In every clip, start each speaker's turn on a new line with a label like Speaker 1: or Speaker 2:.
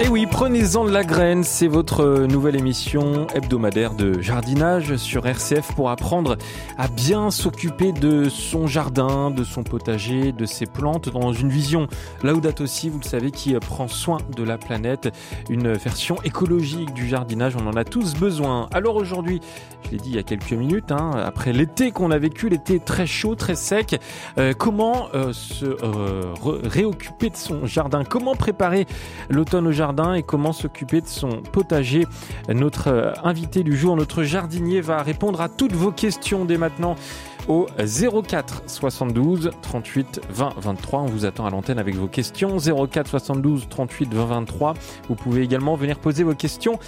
Speaker 1: Et oui, prenez-en de la graine, c'est votre nouvelle émission hebdomadaire de jardinage sur RCF pour apprendre à bien s'occuper de son jardin, de son potager, de ses plantes dans une vision Laudato aussi, vous le savez, qui prend soin de la planète, une version écologique du jardinage, on en a tous besoin. Alors aujourd'hui, je l'ai dit il y a quelques minutes, hein, après l'été qu'on a vécu, l'été très chaud, très sec, euh, comment euh, se euh, réoccuper de son jardin, comment préparer l'automne au jardin? Et comment s'occuper de son potager. Notre euh, invité du jour, notre jardinier, va répondre à toutes vos questions dès maintenant au 04 72 38 20 23. On vous attend à l'antenne avec vos questions. 04 72 38 20 23. Vous pouvez également venir poser vos questions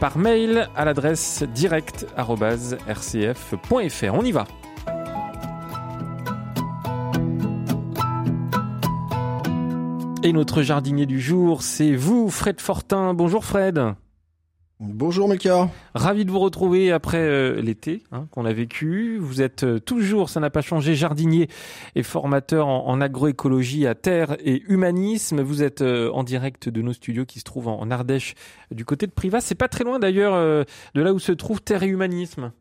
Speaker 1: par mail à l'adresse direct.rcf.fr. On y va. Et notre jardinier du jour, c'est vous, Fred Fortin. Bonjour Fred.
Speaker 2: Bonjour Melchior.
Speaker 1: Ravi de vous retrouver après euh, l'été hein, qu'on a vécu. Vous êtes euh, toujours, ça n'a pas changé, jardinier et formateur en, agroécologie à terre et humanisme. Vous êtes euh, en direct de nos studios qui se trouvent en, Ardèche du côté de Privas. C'est pas très loin d'ailleurs de là où se trouve Terre et Humanisme.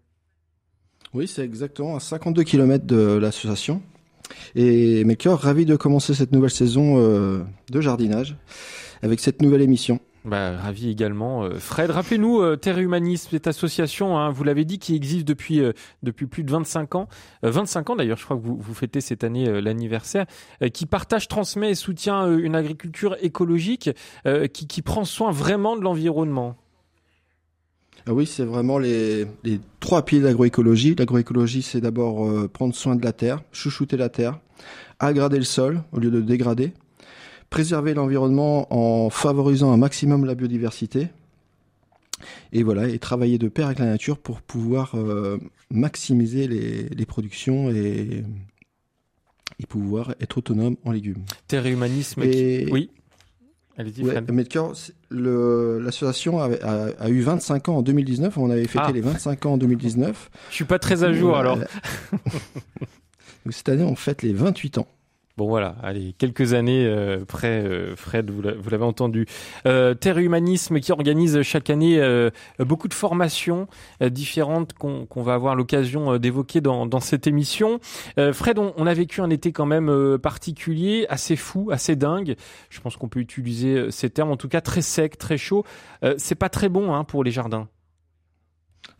Speaker 2: Oui, c'est exactement à 52 km de l'association. Et Melchior, ravi de commencer cette nouvelle saison euh, de jardinage avec cette nouvelle émission.
Speaker 1: Bah, ravi également. Euh, Fred, rappelez-nous, euh, Terre Humanisme, cette association, hein, vous l'avez dit, qui existe depuis, plus de 25 ans. 25 ans d'ailleurs, je crois que vous, vous fêtez cette année l'anniversaire, qui partage, transmet et soutient une agriculture écologique qui, qui prend soin vraiment de l'environnement.
Speaker 2: Ah oui, c'est vraiment les, trois piliers de l'agroécologie. L'agroécologie, c'est d'abord euh, prendre soin de la terre, chouchouter la terre, aggrader le sol au lieu de dégrader, préserver l'environnement en favorisant un maximum la biodiversité, et voilà, et travailler de pair avec la nature pour pouvoir euh, maximiser les, productions et, et, pouvoir être autonome en légumes.
Speaker 1: Terre et humanisme. Oui.
Speaker 2: Allez-y, l'association a, eu 25 ans en 2019. On avait fêté ah. les 25 ans en 2019.
Speaker 1: Je suis pas très à jour alors.
Speaker 2: cette année, on fête les 28 ans.
Speaker 1: Bon voilà, allez, quelques années euh, près, euh, Fred, vous l'avez entendu. Euh, Terre Humanisme qui organise chaque année euh, beaucoup de formations différentes qu'on va avoir l'occasion d'évoquer dans, cette émission. Fred, on, on, a vécu un été quand même particulier, assez fou, assez dingue. Je pense qu'on peut utiliser ces termes, en tout cas très sec, très chaud. c'est pas très bon hein, pour les jardins.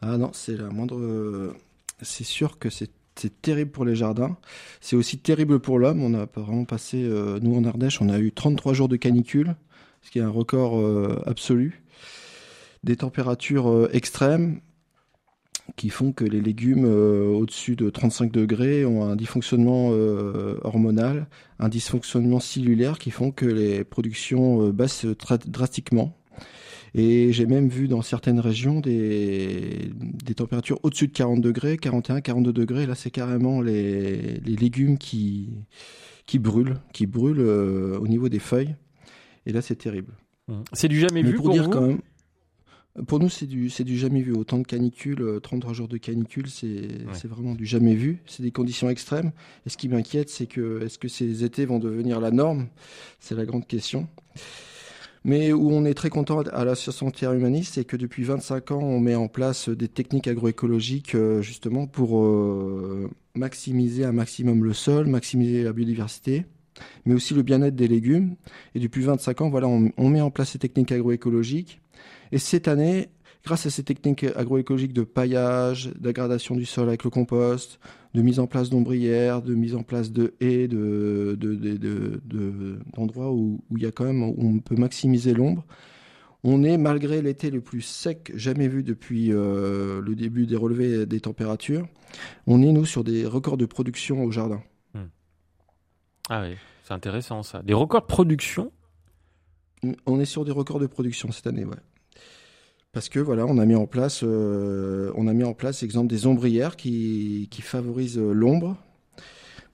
Speaker 2: Ah non, c'est la moindre. C'est sûr que c'est c'est terrible pour les jardins. C'est aussi terrible pour l'homme. On a vraiment passé, euh, nous en Ardèche, on a eu 33 jours de canicule, ce qui est un record euh, absolu. Des températures euh, extrêmes qui font que les légumes au-dessus de 35 degrés ont un dysfonctionnement hormonal, un dysfonctionnement cellulaire qui font que les productions baissent drastiquement. Et j'ai même vu dans certaines régions des, des températures au-dessus de 40 degrés, 41, 42 degrés. Là, c'est carrément les, les, légumes qui, qui brûlent, qui brûlent euh, au niveau des feuilles. Et là, c'est terrible.
Speaker 1: Mmh. C'est du jamais vu pour, dire vous quand même.
Speaker 2: Pour nous, c'est du, c'est du jamais vu. Autant de canicule, 33 euh, jours de canicule, c'est, c'est vraiment du jamais vu. C'est des conditions extrêmes. Et ce qui m'inquiète, c'est que est-ce que ces étés vont devenir la norme? C'est la grande question. Mais où on est très content à l'association Terre Humaniste, c'est que depuis 25 ans, on met en place des techniques agroécologiques euh, justement pour euh, maximiser un maximum le sol, maximiser la biodiversité, mais aussi le bien-être des légumes. Et depuis 25 ans, voilà, on, on met en place ces techniques agroécologiques. Et cette année, grâce à ces techniques agroécologiques de paillage, d'aggradation du sol avec le compost, de mise en place d'ombrières, de mise en place de haies, de, d'endroits où, il y a quand même, où on peut maximiser l'ombre. On est, malgré l'été le plus sec jamais vu depuis euh, le début des relevés des températures, on est, nous, sur des records de production au jardin. Hmm.
Speaker 1: Ah oui, c'est intéressant ça. Des records de production?
Speaker 2: On est sur des records de production cette année, ouais. Parce que voilà, on a mis en place, euh, on a mis en place, exemple, des ombrières qui, qui favorisent euh, l'ombre,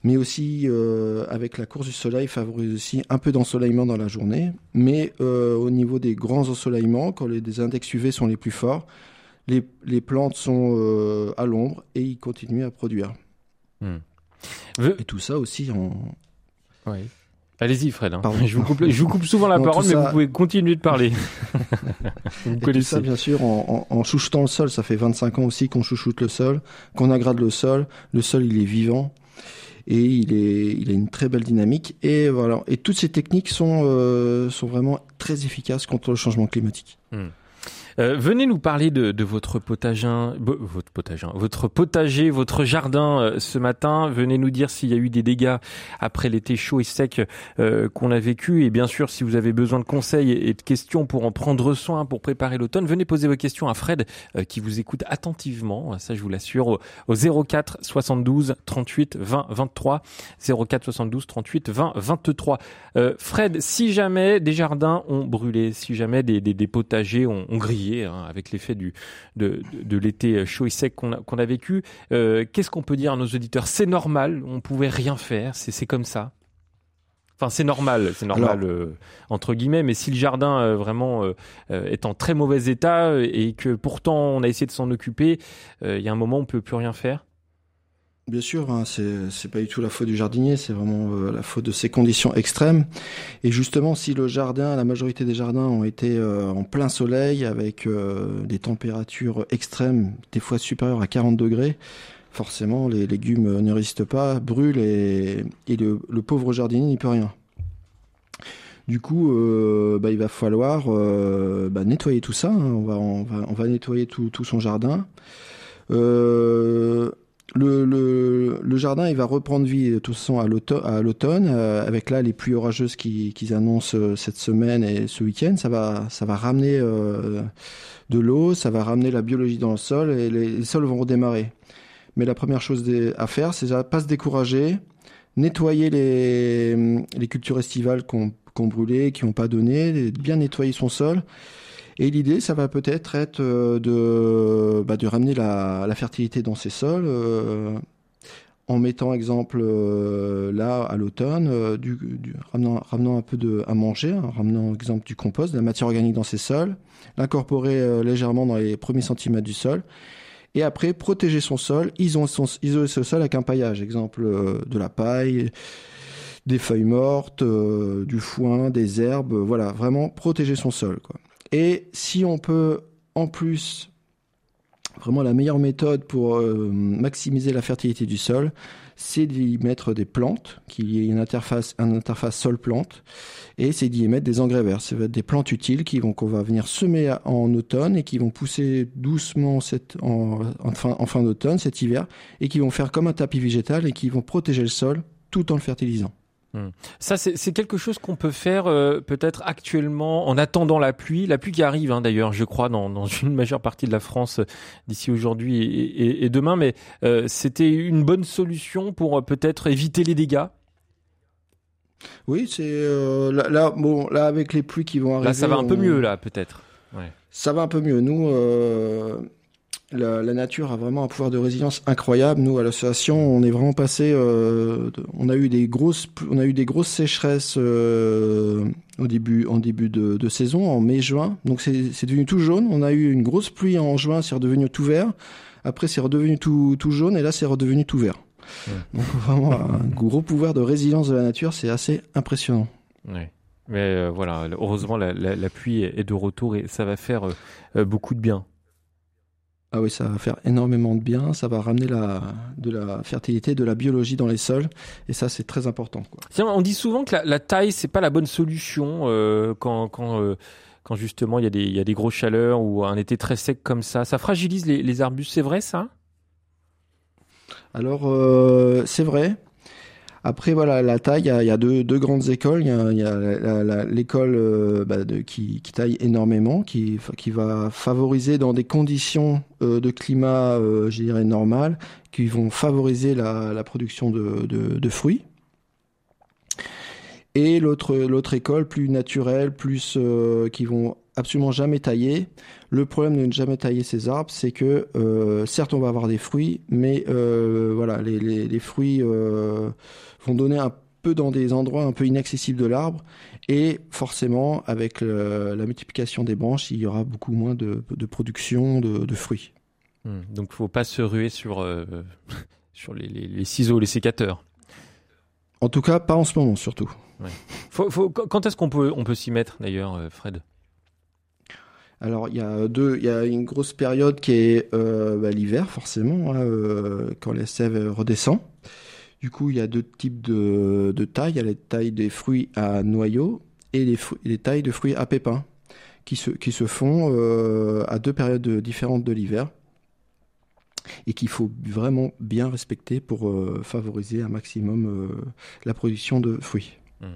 Speaker 2: mais aussi euh, avec la course du soleil favorise aussi un peu d'ensoleillement dans la journée. Mais au niveau des grands ensoleillements, quand les index UV sont les plus forts, les, les plantes sont à l'ombre et ils continuent à produire. Hmm. Et tout ça aussi en.
Speaker 1: Oui. Allez-y, Fred. Hein. Je, vous coupe, je, vous coupe, souvent la parole, mais vous pouvez continuer de parler.
Speaker 2: vous connaissez. ça, bien sûr, en, en, chouchoutant le sol. Ça fait 25 ans aussi qu'on chouchoute le sol, qu'on agrade le sol. Le sol, il est vivant et il est, il a une très belle dynamique. Et voilà. Et toutes ces techniques sont, euh, sont vraiment très efficaces contre le changement climatique. Hmm.
Speaker 1: Euh, venez nous parler de, de votre potager, votre potager, votre potager, votre jardin euh, ce matin. Venez nous dire s'il y a eu des dégâts après l'été chaud et sec euh, qu'on a vécu. Et bien sûr, si vous avez besoin de conseils et de questions pour en prendre soin, pour préparer l'automne, venez poser vos questions à Fred qui vous écoute attentivement. Ça, je vous l'assure. Au, au 04 72 38 20 23 04 72 38 20 23. Fred, si jamais des jardins ont brûlé, si jamais des, des, des potagers ont, ont grillé Hein, avec l'effet du de, de, l'été chaud et sec qu'on a, qu'on a vécu. Euh, qu'est-ce qu'on peut dire à nos auditeurs? C'est normal, on pouvait rien faire, c'est comme ça? Enfin, c'est normal, c'est normal euh, entre guillemets. Mais si le jardin euh, vraiment est en très mauvais état et que pourtant on a essayé de s'en occuper, il y a un moment où on peut plus rien faire?
Speaker 2: Bien sûr, hein, c'est pas du tout la faute du jardinier, c'est vraiment euh, la faute de ces conditions extrêmes. Et justement, si le jardin, la majorité des jardins ont été euh, en plein soleil avec euh, des températures extrêmes, des fois supérieures à 40 degrés, forcément les légumes ne résistent pas, brûlent et, le, pauvre jardinier n'y peut rien. Du coup, bah, il va falloir bah, nettoyer tout ça. Hein. On, va, on, va, on va nettoyer tout, tout son jardin. Euh, le, le, le, jardin, il va reprendre vie de toute façon à l'automne, euh, avec là les pluies orageuses qu'ils qui annoncent euh, cette semaine et ce week-end. Ça va, ça va ramener euh, de l'eau, ça va ramener la biologie dans le sol et les, sols vont redémarrer. Mais la première chose à faire, c'est de pas se décourager, nettoyer les, les cultures estivales qu'on qu brûlé, qui n'ont pas donné, bien nettoyer son sol et l'idée, ça va peut-être être, euh, de, bah, de ramener la, fertilité dans ces sols. Euh, en mettant exemple euh, là à l'automne, ramenant, un peu de à manger, hein, ramenant exemple du compost, de la matière organique dans ces sols, l'incorporer légèrement dans les premiers centimètres du sol, et après protéger son sol, isoler, son, isoler ce sol avec un paillage, exemple de la paille, des feuilles mortes, du foin, des herbes, voilà, vraiment protéger son sol. Quoi. Et si on peut en plus, vraiment la meilleure méthode pour euh, maximiser la fertilité du sol, c'est d'y mettre des plantes, qu'il y ait une interface, une interface sol-plante, et c'est d'y mettre des engrais verts. C'est des plantes utiles qui vont qu'on va venir semer en automne et qui vont pousser doucement en fin d'automne, cet hiver, et qui vont faire comme un tapis végétal et qui vont protéger le sol tout en le fertilisant.
Speaker 1: Hmm. Ça, c'est quelque chose qu'on peut faire euh, peut-être actuellement en attendant la pluie, la pluie qui arrive hein, d'ailleurs, je crois, dans, dans, une majeure partie de la France euh, d'ici aujourd'hui et, et, demain, mais euh, c'était une bonne solution pour peut-être éviter les dégâts?
Speaker 2: Oui, c'est là, là, bon, là avec les pluies qui vont arriver.
Speaker 1: Là, ça va un peu mieux là, peut-être.
Speaker 2: Ouais. Ça va un peu mieux. Nous, la, la, nature a vraiment un pouvoir de résilience incroyable. Nous, à l'association, on est vraiment passé. Euh, on a eu des grosses, on a eu des grosses sécheresses euh, au début, en début de, de saison, en mai-juin. Donc c'est devenu tout jaune. On a eu une grosse pluie en juin, c'est redevenu tout vert. Après, c'est redevenu tout, tout jaune, et là, c'est redevenu tout vert. Donc vraiment un gros pouvoir de résilience de la nature, c'est assez impressionnant.
Speaker 1: Ouais. Mais euh, voilà, heureusement, la, la, la, pluie est de retour et ça va faire beaucoup de bien.
Speaker 2: Ah oui, ça va faire énormément de bien, ça va ramener la, de la fertilité, de la biologie dans les sols, et ça c'est très important. Quoi.
Speaker 1: On dit souvent que la, la taille c'est pas la bonne solution euh, quand, quand, euh, quand justement il y, a des, il y a des grosses chaleurs ou un été très sec comme ça. Ça fragilise les, les arbustes, c'est vrai ça?
Speaker 2: Alors euh, c'est vrai, après, voilà, la taille, il y a, deux, grandes écoles. Il y a, l'école euh, qui, taille énormément, qui, va favoriser dans des conditions euh, de climat, euh, je dirais, normal, qui vont favoriser la, production de, fruits. Et l'autre, l'autre école, plus naturelle, plus qui vont absolument jamais tailler. Le problème de ne jamais tailler ces arbres, c'est que certes on va avoir des fruits, mais voilà, les, les fruits vont donner un peu dans des endroits un peu inaccessibles de l'arbre. Et forcément, avec la multiplication des branches, il y aura beaucoup moins de, production de, fruits.
Speaker 3: Hmm. donc, il faut pas se ruer sur, sur les, ciseaux, les sécateurs.
Speaker 2: En tout cas, pas en ce moment, surtout.
Speaker 3: quand est-ce qu'on peut, on peut s'y mettre, d'ailleurs, Fred?
Speaker 2: Alors il y a deux, une grosse période qui est euh, bah, l'hiver forcément, hein, euh, quand la sève redescend. Du coup, il y a deux types de, tailles. Il y a les tailles des fruits à noyaux et les, les tailles de fruits à pépins qui se, qui se font euh, à deux périodes différentes de l'hiver et qu'il faut vraiment bien respecter pour favoriser un maximum la production de fruits. Mmh.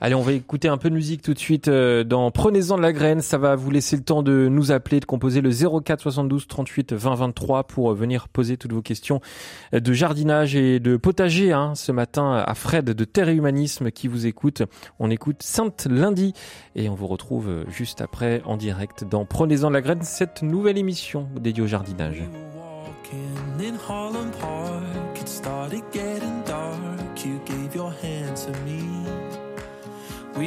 Speaker 3: Allez, on va écouter un peu de musique tout de suite euh, dans Prenez-en de la graine. Ça va vous laisser le temps de nous appeler, de composer le 04 72 38 20 23 pour euh, venir poser toutes vos questions euh, de jardinage et de potager. Hein, ce matin à Fred de Terre et Humanisme qui vous écoute. On écoute Sainte Lundi et on vous retrouve juste après en direct dans Prenez-en de la graine, cette nouvelle émission dédiée au jardinage.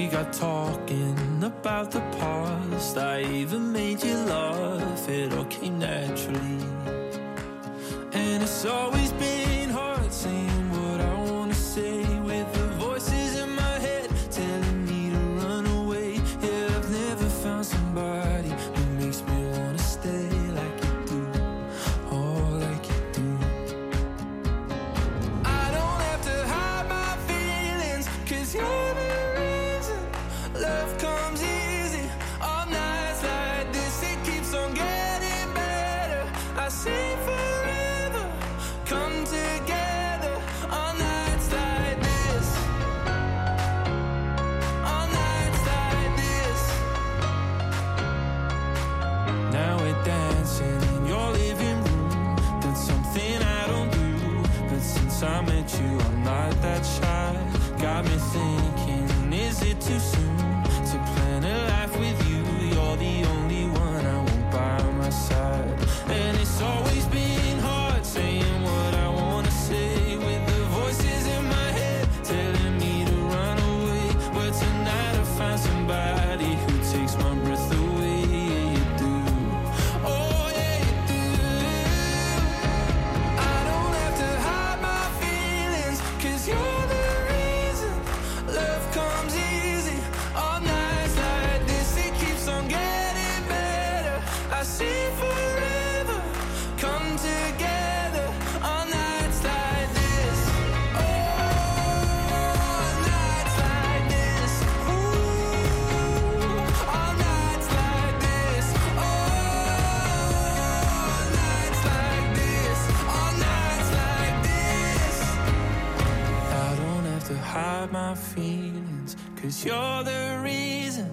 Speaker 3: Got talking about the past. I even made you laugh. It all came naturally. And it's always been Got me thinking, is it too soon? You're the reason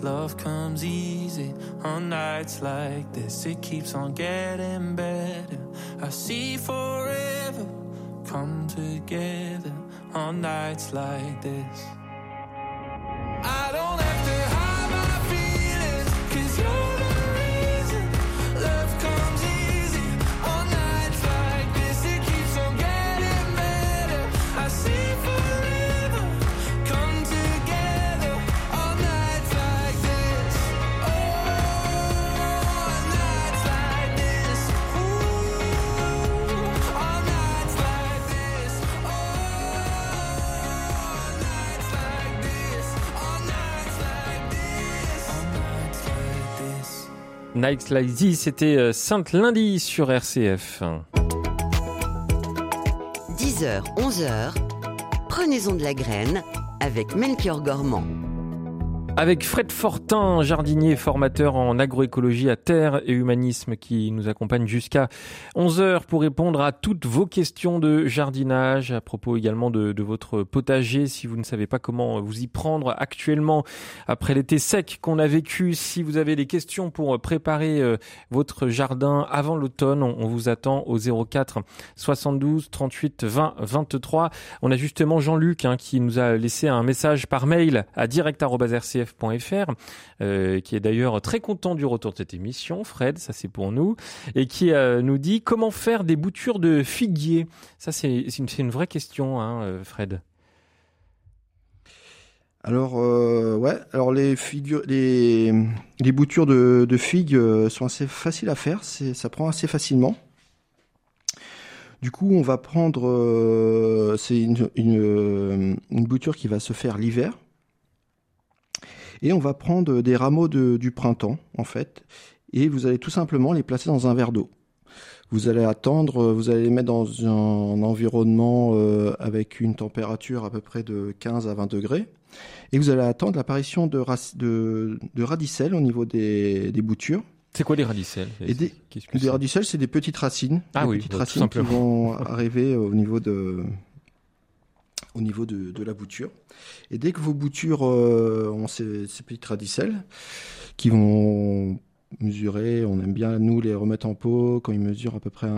Speaker 3: love comes easy on nights like this. It keeps on getting better. I see forever come together on nights like this. Night Like c'était euh, Sainte Lundi sur RCF.
Speaker 4: 10h, 11h, prenez-en de la graine avec Melchior Gormand.
Speaker 3: Avec Fred Fortin, jardinier formateur en agroécologie à terre et humanisme qui nous accompagne jusqu'à 11h pour répondre à toutes vos questions de jardinage, à propos également de, votre potager si vous ne savez pas comment vous y prendre actuellement après l'été sec qu'on a vécu. Si vous avez des questions pour préparer euh, votre jardin avant l'automne, on, vous attend au 04 72 38 20 23. On a justement Jean-Luc hein, qui nous a laissé un message par mail à euh, qui est d'ailleurs très content du retour de cette émission, Fred, ça c'est pour nous, et qui euh, nous dit comment faire des boutures de figuier? Ça c'est une, vraie question, hein, euh, Fred.
Speaker 2: Alors ouais, alors les figures, les, boutures de, figues sont assez faciles à faire, ça prend assez facilement. Du coup, on va prendre, c'est une, bouture qui va se faire l'hiver. Et on va prendre des rameaux de, du printemps, en fait, et vous allez tout simplement les placer dans un verre d'eau. Vous allez attendre, vous allez les mettre dans un environnement euh, avec une température à peu près de 15 à 20 degrés. Et vous allez attendre l'apparition de, de, de, radicelles au niveau des, des boutures.
Speaker 1: C'est quoi les radicelles?
Speaker 2: Et des, des radicelles, c'est des petites racines. Ah des petites racines qui vont arriver au niveau de, au niveau de, de, la bouture. Et dès que vos boutures euh, ont ces, ces petites radicelles qui vont mesurer, on aime bien nous les remettre en pot quand ils mesurent à peu près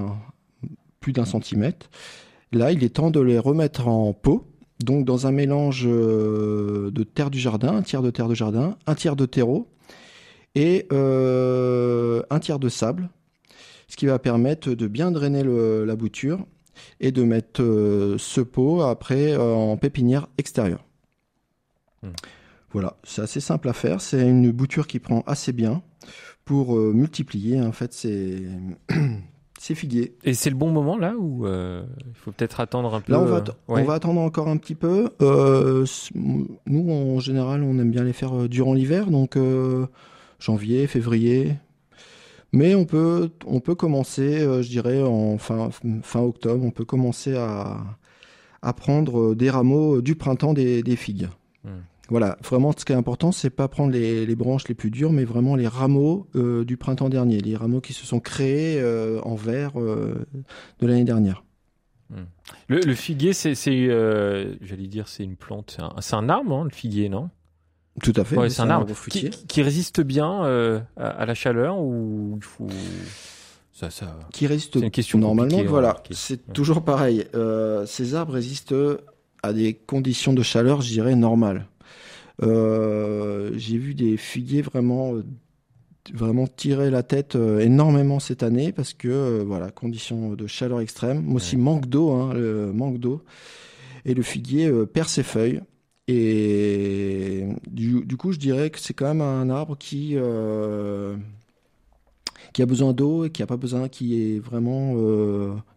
Speaker 2: plus d'un centimètre. Là, il est temps de les remettre en pot, donc dans un mélange euh, de terre du jardin, un tiers de terre de jardin, un tiers de terreau et euh, un tiers de sable, ce qui va permettre de bien drainer la bouture et de mettre euh, ce pot après en pépinière extérieure. Hmm. Voilà, c'est assez simple à faire. C'est une bouture qui prend assez bien pour euh, multiplier en fait ces, ces figuiers.
Speaker 1: Et c'est le bon moment là ou euh, il faut peut-être attendre un peu
Speaker 2: Là, on va, on va attendre encore un petit peu. Euh, nous, en général, on aime bien les faire durant l'hiver, donc janvier, février. Mais on peut, on peut commencer, je dirais, en fin, fin octobre, on peut commencer à, à prendre des rameaux du printemps des, des figues. Hmm. Voilà, vraiment, ce qui est important, c'est pas prendre les, branches les plus dures, mais vraiment les rameaux euh, du printemps dernier, les rameaux qui se sont créés euh, en verre euh, de l'année dernière.
Speaker 1: Hmm. Le, figuier, c'est, j'allais dire, c'est une plante, c'est un, arbre, hein, le figuier, non?
Speaker 2: Tout à fait.
Speaker 1: c'est un, arbre qui, résiste bien à, la chaleur ou il faut.
Speaker 2: Ça, ça... Qui résiste une question normalement. Voilà, c'est toujours pareil. ces arbres résistent à des conditions de chaleur, je dirais, normales. Euh, j'ai vu des figuiers vraiment euh, vraiment tirer la tête euh, énormément cette année parce que voilà conditions de chaleur extrême, mais aussi manque d'eau, hein, le manque d'eau et le figuier perd ses feuilles et du, coup je dirais que c'est quand même un arbre qui qui a besoin d'eau et qui a pas besoin qui est vraiment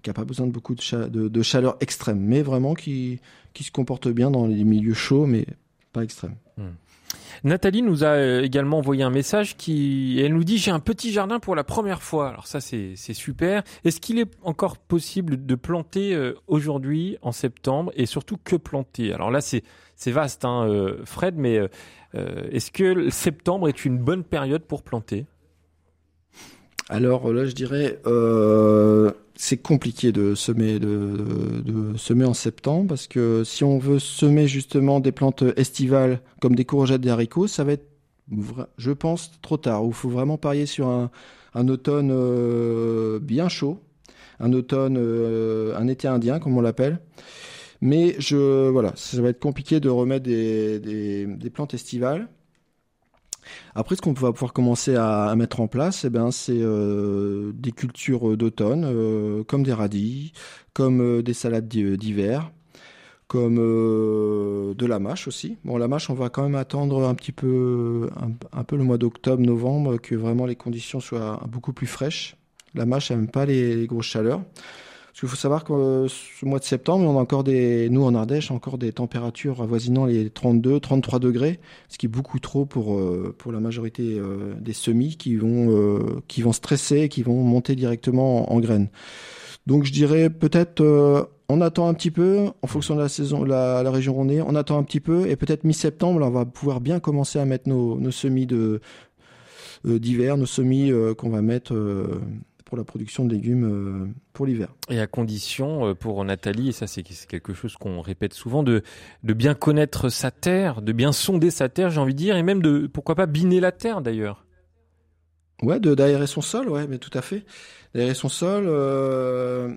Speaker 2: qui a pas besoin de beaucoup de, chaleur extrême mais vraiment qui qui se comporte bien dans les milieux chauds mais pas extrême. Hmm.
Speaker 1: Nathalie nous a euh, également envoyé un message qui, elle nous dit j'ai un petit jardin pour la première fois. Alors ça c'est super. Est-ce qu'il est encore possible de planter euh, aujourd'hui en septembre? Et surtout que planter? Alors là c'est vaste, hein, euh, Fred, mais est-ce que septembre est une bonne période pour planter?
Speaker 2: Alors là, je dirais, c'est compliqué de semer de, semer en septembre parce que si on veut semer justement des plantes estivales comme des courgettes, des haricots, ça va être, je pense, trop tard. Il faut vraiment parier sur un, automne euh, bien chaud, un automne, euh, un été indien comme on l'appelle. Mais je, voilà, ça va être compliqué de remettre des plantes estivales. Après, ce qu'on va pouvoir commencer à, mettre en place, eh ben, c'est euh, des cultures d'automne, euh, comme des radis, comme euh, des salades d'hiver, comme de la mâche aussi. Bon, la mâche, on va quand même attendre un petit peu, un, peu le mois d'octobre, novembre, que vraiment les conditions soient beaucoup plus fraîches. La mâche n'aime pas les grosses chaleurs. Parce qu'il faut savoir que euh, ce mois de septembre, on a encore des, nous en Ardèche, encore des températures avoisinant les 32, 33 degrés, ce qui est beaucoup trop pour euh, pour la majorité euh, des semis qui vont qui vont stresser, qui vont monter directement en, graines. Donc je dirais peut-être on attend un petit peu en fonction de la saison, la, la région où on est, on attend un petit peu et peut-être mi-septembre, on va pouvoir bien commencer à mettre nos, nos semis de d'hiver, nos semis qu'on va mettre pour la production de légumes euh, pour l'hiver.
Speaker 1: Et à condition euh, pour Nathalie, et ça c'est quelque chose qu'on répète souvent, de, de bien connaître sa terre, de bien sonder sa terre, j'ai envie de dire, et même de, pourquoi pas, biner la terre d'ailleurs.
Speaker 2: Ouais, d'aérer son sol, ouais, mais tout à fait. D'aérer son sol, euh,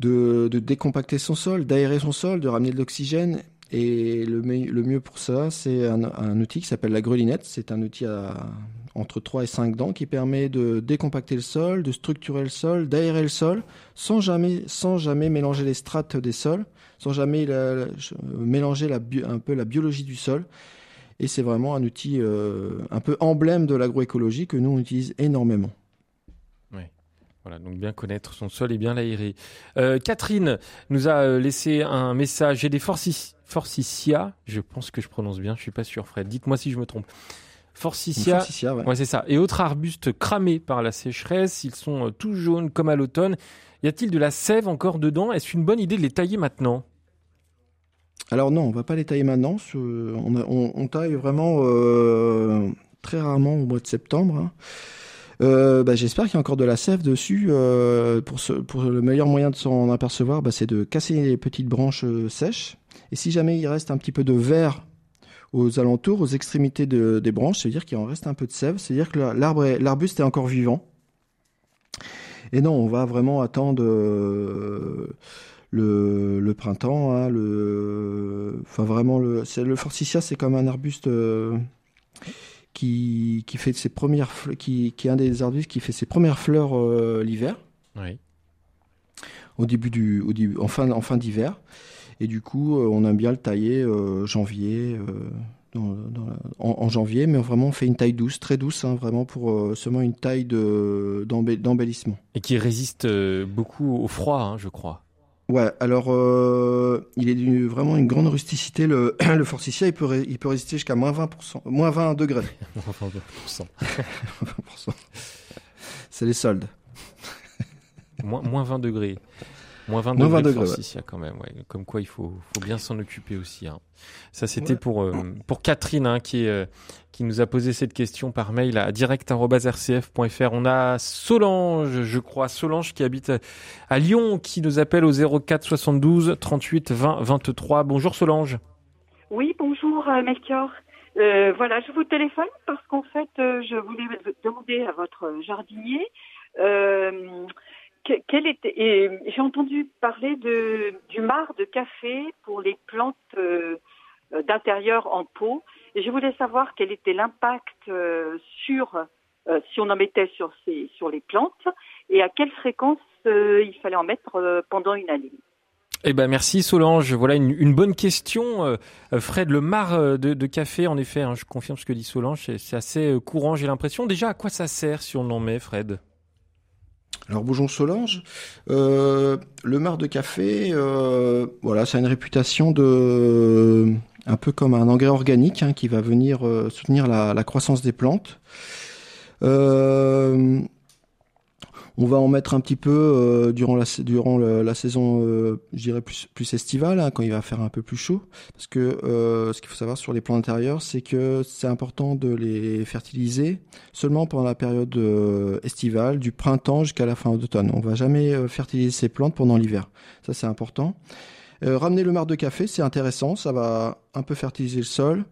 Speaker 2: de, de, décompacter son sol, d'aérer son sol, de ramener de l'oxygène. Et le, le, mieux pour ça, c'est un, un, outil qui s'appelle la grelinette. C'est un outil à, entre 3 et 5 dents qui permet de décompacter le sol, de structurer le sol, d'aérer le sol, sans jamais, sans jamais mélanger les strates des sols, sans jamais mélanger la, un peu la biologie du sol. Et c'est vraiment un outil euh, un peu emblème de l'agroécologie que nous on utilise énormément.
Speaker 1: Oui. Voilà, donc bien connaître son sol et bien l'aérer. Euh, Catherine nous a euh, laissé un message. J'ai des forsythia, je pense que je prononce bien, je suis pas sûr, Fred. Dites-moi si je me trompe. Forsythia, ouais. c'est ça. Et autres arbustes cramés par la sécheresse, ils sont tout jaunes comme à l'automne. Y a-t-il de la sève encore dedans? Est-ce une bonne idée de les tailler maintenant?
Speaker 2: Alors non, on va pas les tailler maintenant. On, taille vraiment euh, très rarement au mois de septembre. Hein. Euh, bah, j'espère qu'il y a encore de la sève dessus. Euh, pour, pour le meilleur moyen de s'en apercevoir, bah, c'est de casser les petites branches sèches. Et si jamais il reste un petit peu de verre aux alentours, aux extrémités des branches, c'est-à-dire qu'il en reste un peu de sève, c'est-à-dire que l'arbuste est encore vivant. Et non, on va vraiment attendre le, printemps. Hein, le, enfin vraiment le, le forsythia, c'est comme un arbuste euh, qui, qui fait ses premières, qui, qui est un des arbustes qui fait ses premières fleurs euh, l'hiver.
Speaker 1: Oui.
Speaker 2: Au début du, au début, en fin, en fin d'hiver. Et du coup, euh, on aime bien le tailler janvier. en, janvier, mais vraiment on fait une taille douce, très douce, hein, vraiment pour seulement une taille d'embellissement.
Speaker 1: Et qui résiste beaucoup au froid, hein, je crois.
Speaker 2: Ouais, alors euh, il est vraiment une grande rusticité. Le, le forsythia, il peut, il peut résister jusqu'à moins 20%, moins 20 degrés. moins 20%. 20%. C'est les soldes.
Speaker 1: moins, moins 20 degrés. Moins 20 degrés, de forsythia quand même. Ouais. Comme quoi, il faut, faut bien s'en occuper aussi. Hein. Ça, c'était pour, euh, pour Catherine, hein, qui euh, qui nous a posé cette question par mail à direct.rcf.fr. On a Solange, je crois, Solange qui habite à Lyon, qui nous appelle au 04 72 38 20 23. Bonjour Solange.
Speaker 5: Oui, bonjour euh, Melchior. Euh, voilà, je vous téléphone parce qu'en fait, euh, je voulais demander à votre jardinier euh, quel. J'ai entendu parler de, du marc de café pour les plantes d'intérieur en pot. Et je voulais savoir quel était l'impact euh, sur, euh, si on en mettait sur, ces, sur les plantes, et à quelle fréquence euh, il fallait en mettre pendant une année.
Speaker 1: Eh ben merci Solange. Voilà une, une bonne question. Fred, le mar de, café, en effet, hein, je confirme ce que dit Solange, c'est assez courant, j'ai l'impression. Déjà, à quoi ça sert si on en met, Fred?
Speaker 2: Alors bonjour Solange, le mar de café, voilà, ça a une réputation de un peu comme un engrais organique hein, qui va venir euh, soutenir la, croissance des plantes. Euh, on va en mettre un petit peu euh, durant la durant la saison, je dirais plus plus estivale, hein, quand il va faire un peu plus chaud. Parce que ce qu'il faut savoir sur les plantes intérieures, c'est que c'est important de les fertiliser seulement pendant la période estivale, du printemps jusqu'à la fin d'automne. On va jamais fertiliser ces plantes pendant l'hiver. Ça c'est important. Euh, ramener le marc de café, c'est intéressant, ça va un peu fertiliser le sol.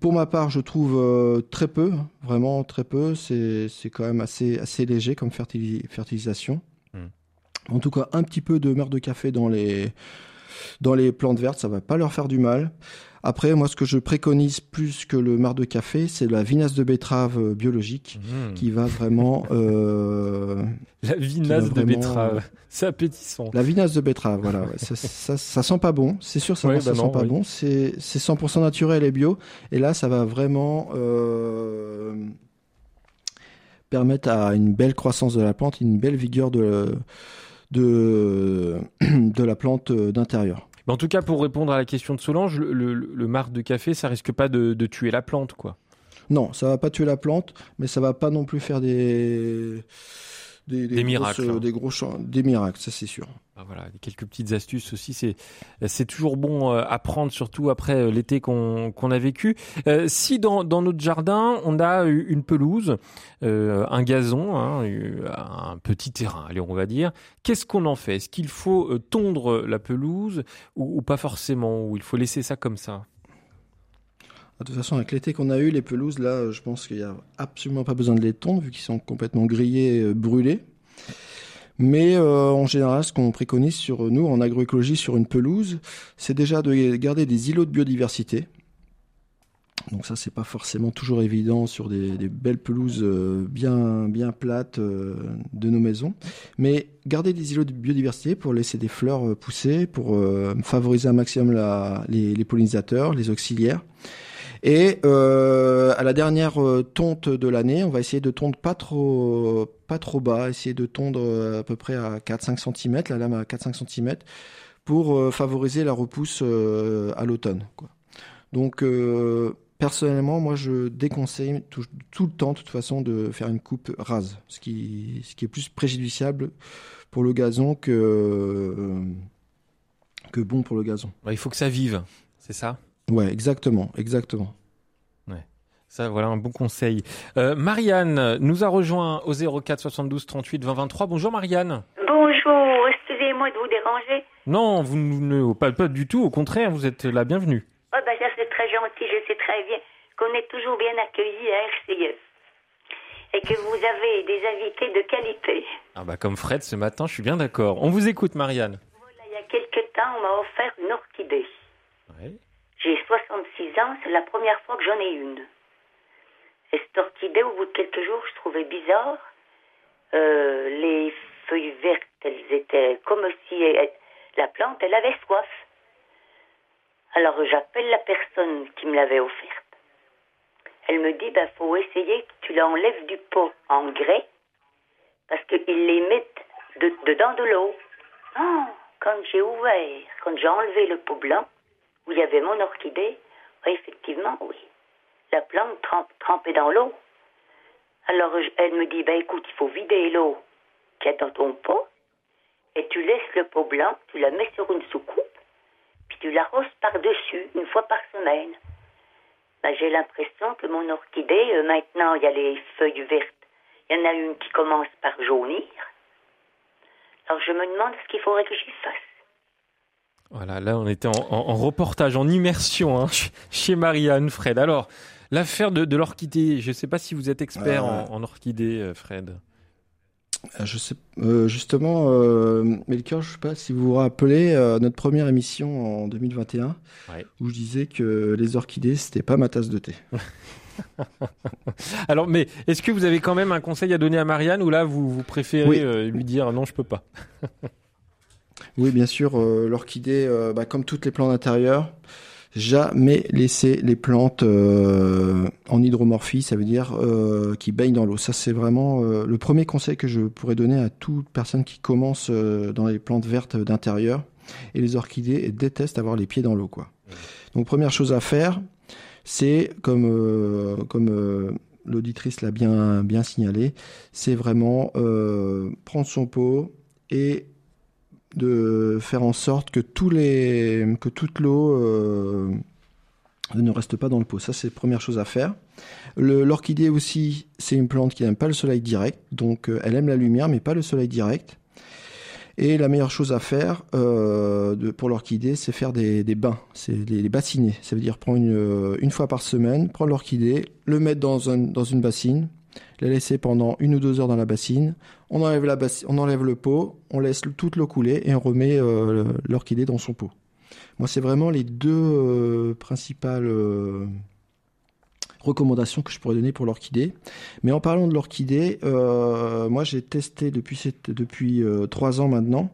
Speaker 2: Pour ma part, je trouve euh, très peu, vraiment très peu. C'est quand même assez, assez léger comme fertilisation. Hmm. En tout cas, un petit peu de marc de café dans les, dans les plantes vertes, ça va pas leur faire du mal. Après, moi, ce que je préconise plus que le marc de café, c'est la vinasse de betterave euh, biologique mmh. qui va vraiment. Euh,
Speaker 1: la vinasse de betterave, c'est appétissant.
Speaker 2: La vinasse de betterave, voilà. ça, ça, sent pas bon, c'est sûr, ça, ça bah sent pas bon. C'est 100% naturel et bio. Et là, ça va vraiment euh, permettre à une belle croissance de la plante, une belle vigueur de, de, de la plante d'intérieur
Speaker 1: en tout cas, pour répondre à la question de Solange, le, le, marc de café, ça risque pas de, de, tuer la plante, quoi.
Speaker 2: Non, ça va pas tuer la plante, mais ça va pas non plus faire des
Speaker 1: des, miracles, hein.
Speaker 2: des gros champs, des miracles, ça c'est sûr.
Speaker 1: Ah, voilà, quelques petites astuces aussi, c'est c'est toujours bon euh, à prendre, surtout après euh, l'été qu'on a vécu. Euh, si dans notre jardin on a une pelouse, un gazon, hein, un petit terrain, allez on va dire, qu'est-ce qu'on en fait? Est-ce qu'il faut tondre la pelouse ou, pas forcément? Ou il faut laisser ça comme ça?
Speaker 2: De toute façon, avec l'été qu'on a eu, les pelouses, là, je pense qu'il n'y a absolument pas besoin de les tondre, vu qu'ils sont complètement grillés, brûlés. Mais euh, en général, ce qu'on préconise sur nous, en agroécologie, sur une pelouse, c'est déjà de garder des îlots de biodiversité. Donc ça, c'est pas forcément toujours évident sur des, belles pelouses euh, bien, bien plates euh, de nos maisons. Mais garder des îlots de biodiversité pour laisser des fleurs euh, pousser, pour favoriser un maximum les, pollinisateurs, les auxiliaires. Et à la dernière tonte de l'année, on va essayer de tondre pas trop, pas trop bas, essayer de tondre à peu près à 4-5 cm, la lame à 4-5 cm, pour favoriser la repousse à l'automne. Donc Personnellement, moi, je déconseille tout, le temps, de toute façon, de faire une coupe rase, ce qui, ce qui est plus préjudiciable pour le gazon que, que bon pour le gazon.
Speaker 1: il faut que ça vive, c'est ça?
Speaker 2: Ouais, exactement, exactement.
Speaker 1: Ouais. Ça, voilà un bon conseil. Euh, Marianne nous a rejoint au 04 72 38 20 23. Bonjour Marianne.
Speaker 6: Bonjour, excusez-moi de vous déranger.
Speaker 1: Non, vous ne pas, pas du tout, au contraire, vous êtes la bienvenue.
Speaker 6: Oh ben ça c'est très gentil, je sais très bien qu'on est toujours bien accueillis à RCE et que vous avez des invités de qualité.
Speaker 1: Ah bah comme Fred ce matin, je suis bien d'accord. On vous écoute Marianne.
Speaker 6: Voilà, il y a quelques temps, on m'a offert une orchidée. J'ai 66 ans, c'est la première fois que j'en ai une. Et cette orchidée, au bout de quelques jours, je trouvais bizarre. Euh, les feuilles vertes, elles étaient comme si la plante, elle avait soif. Alors j'appelle la personne qui me l'avait offerte. Elle me dit, ben, faut essayer que tu l'enlèves du pot en grès parce qu'ils les mettent dedans de l'eau. Ah, quand j'ai ouvert, quand j'ai enlevé le pot blanc, où il y avait mon orchidée, effectivement, oui. La plante trempée dans l'eau. Alors elle me dit, ben écoute, il faut vider l'eau qu'il y a dans ton pot, et tu laisses le pot blanc, tu la mets sur une soucoupe, puis tu l'arroses par-dessus une fois par semaine. Ben, j'ai l'impression que mon orchidée, euh, maintenant, il y a les feuilles vertes. Il y en a une qui commence par jaunir. Alors je me demande ce qu'il faudrait que j'y fasse.
Speaker 1: Voilà, là on était en, reportage, en immersion hein, chez Marianne, Fred. Alors, l'affaire de, l'orchidée, je ne sais pas si vous êtes expert en, en, orchidée, euh, Fred.
Speaker 2: Euh, je sais, euh, justement, euh, Melchior, je ne sais pas si vous vous rappelez euh, notre première émission en 2021, où je disais que les orchidées, c'était pas ma tasse de thé.
Speaker 1: Alors, mais est-ce que vous avez quand même un conseil à donner à Marianne, ou là, vous, vous préférez lui dire non, je peux pas?
Speaker 2: Oui, bien sûr, l'orchidée, bah, comme toutes les plantes d'intérieur, jamais laisser les plantes euh, en hydromorphie, ça veut dire euh, qui baignent dans l'eau. Ça, c'est vraiment euh, le premier conseil que je pourrais donner à toute personne qui commence dans les plantes vertes d'intérieur. Et les orchidées détestent avoir les pieds dans l'eau, quoi. Donc, première chose à faire, c'est comme comme l'auditrice l'a bien bien signalé, c'est vraiment prendre son pot et de faire en sorte que, tous les, que toute l'eau euh, ne reste pas dans le pot. Ça, c'est la première chose à faire. L'orchidée aussi, c'est une plante qui n'aime pas le soleil direct, donc euh, elle aime la lumière, mais pas le soleil direct. Et la meilleure chose à faire euh, pour l'orchidée, c'est faire des, bains, c'est les, les, bassiner. Ça veut dire prendre une, fois par semaine, prendre l'orchidée, le mettre dans une bassine, la laisser pendant une ou deux heures dans la bassine. On enlève, la on enlève le pot, on laisse toute l'eau couler et on remet euh, l'orchidée dans son pot. Moi, c'est vraiment les deux euh, principales euh, recommandations que je pourrais donner pour l'orchidée. Mais en parlant de l'orchidée, moi, j'ai testé depuis, depuis trois ans maintenant.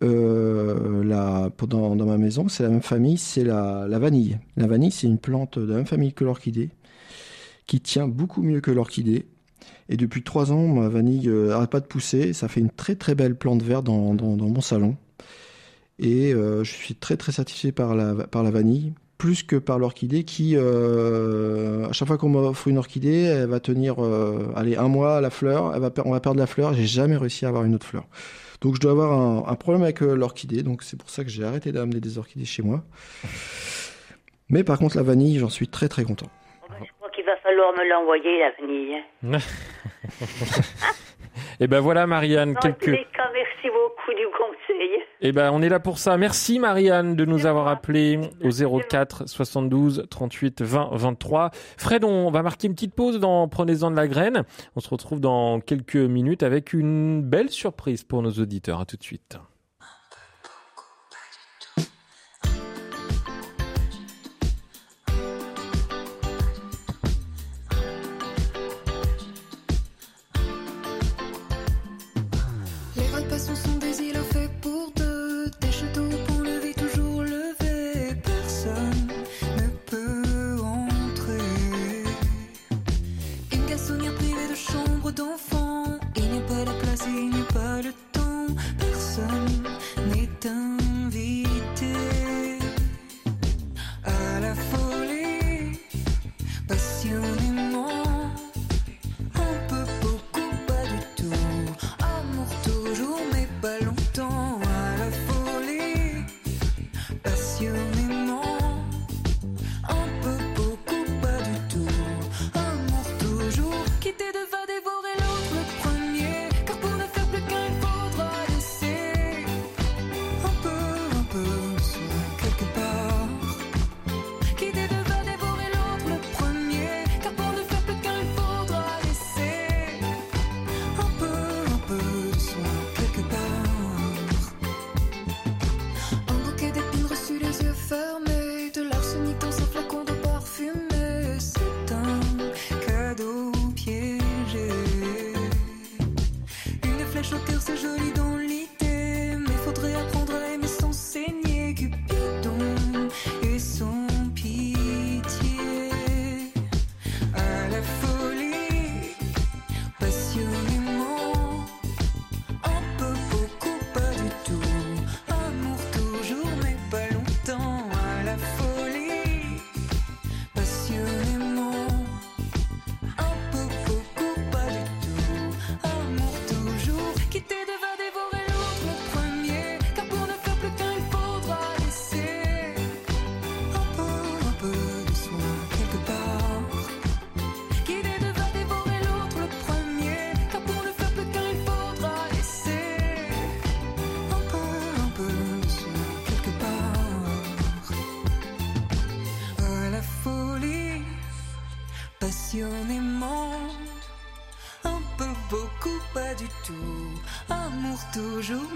Speaker 2: Dans, dans, ma maison, c'est la même famille, c'est la, la vanille. La vanille, c'est une plante de la même famille que l'orchidée qui tient beaucoup mieux que l'orchidée. Et depuis trois ans, ma vanille n'arrête euh, pas de pousser. Ça fait une très très belle plante verte dans, dans, mon salon. Et euh, je suis très très satisfait par la, par la vanille, plus que par l'orchidée qui, euh, à chaque fois qu'on m'offre une orchidée, elle va tenir allez, un mois à la fleur, elle va, on va perdre la fleur. J'ai jamais réussi à avoir une autre fleur. Donc je dois avoir un, un problème avec l'orchidée. Donc c'est pour ça que j'ai arrêté d'amener des orchidées chez moi. Mais par contre, la vanille, j'en suis très très content
Speaker 6: falloir me l'envoyer, la vanille.
Speaker 1: Et eh ben voilà, Marianne. quelques...
Speaker 6: merci beaucoup du conseil.
Speaker 1: Et eh ben on est là pour ça. Merci, Marianne, de nous avoir appelé au 04 72 38 20 23. Fred, on va marquer une petite pause dans Prenez-en de la graine. On se retrouve dans quelques minutes avec une belle surprise pour nos auditeurs. À tout de suite.
Speaker 7: Un peu beaucoup, pas du tout. Amour toujours.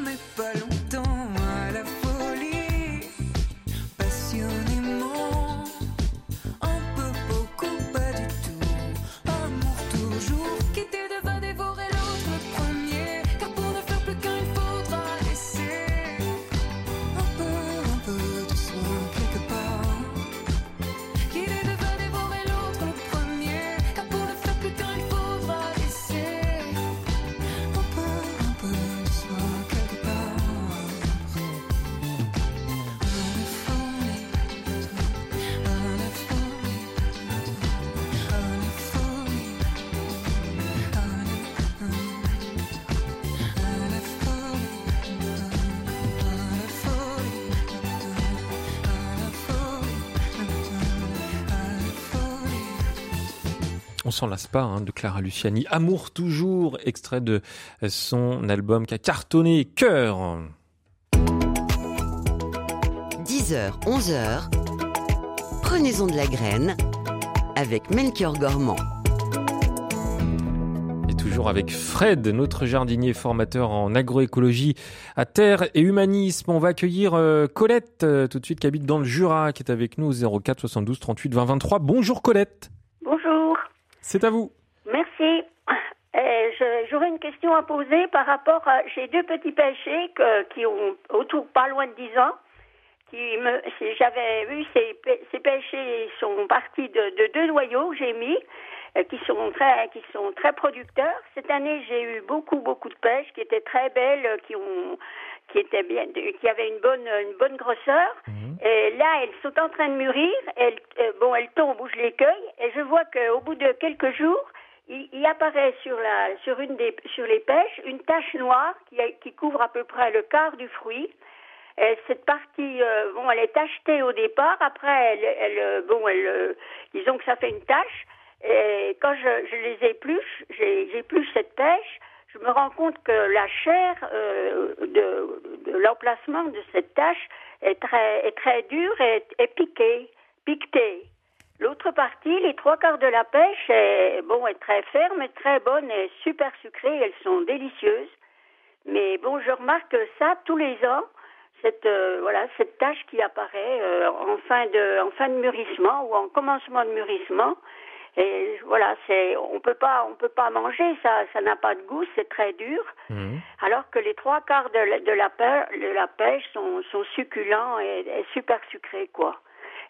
Speaker 1: S'en lasse pas hein, de Clara Luciani. Amour toujours, extrait de son album qui a cartonné Cœur.
Speaker 4: 10h, 11h, prenez-en de la graine avec Melchior Gormand.
Speaker 1: Et toujours avec Fred, notre jardinier formateur en agroécologie à terre et humanisme. On va accueillir euh, Colette euh, tout de suite qui habite dans le Jura, qui est avec nous au 04 72 38 20 23. Bonjour Colette,
Speaker 8: Bonjour,
Speaker 1: c'est à vous.
Speaker 8: merci. Euh, J'aurais une question à poser par rapport à... J'ai deux petits pêchers que- qui ont autour pas loin de 10 ans. Qui J'avais vu ces, ces pêchers sont partis de, de deux noyaux que j'ai mis, euh, qui sont très qui sont très producteurs. Cette année, j'ai eu beaucoup beaucoup de pêches qui étaient très belles, qui ont qui étaient bien, qui avaient une bonne une bonne grosseur. Et là, elles sont en train de mûrir. Elles, euh, bon, elles tombent où je les cueille, et je vois qu'au bout de quelques jours, il, il apparaît sur la sur une des sur les pêches une tache noire qui, a- qui couvre à peu près le quart du fruit. Et cette partie, euh, bon, elle est tachetée au départ. Après, elle, elle, euh, bon, elle, euh, disons que ça fait une tache. Et quand je, je les épluche, j'épluche cette pêche, me rends compte que la chair euh, de, l'emplacement de cette tache est très, est très dure et est piquée, piquetée. L'autre partie, les trois quarts de la pêche, est, bon, est très ferme, est très bonne et super sucrée. Elles sont délicieuses. Mais bon, je remarque ça tous les ans, cette euh, voilà cette tache qui apparaît euh, en fin de en fin de mûrissement ou en commencement de mûrissement. Et voilà, c'est on peut pas on peut pas manger ça, ça n'a pas de goût, c'est très dur. Alors que les trois quarts de la, de la, pê- de la pêche sont, sont succulents et, et super sucrés, quoi.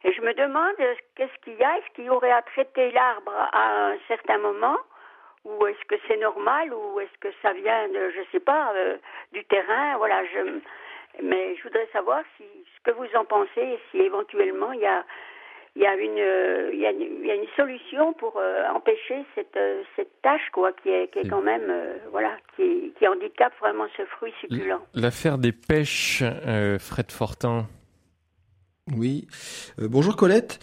Speaker 8: Et je me demande, qu'est-ce qu'il y a? Est-ce qu'il y aurait à traiter l'arbre à un certain moment? Ou est-ce que c'est normal? Ou est-ce que ça vient de, je sais pas, euh, du terrain? Voilà, je... Mais je voudrais savoir si, ce que vous en pensez si éventuellement il y a, il y a, une, euh, il y a, une, il y a une solution pour euh, empêcher cette, euh, cette tâche, quoi, qui est, qui est quand même, euh, voilà, qui, qui handicape vraiment ce fruit succulent.
Speaker 1: L'affaire des pêches, euh, Fred Fortin.
Speaker 2: Oui. Euh, bonjour Colette.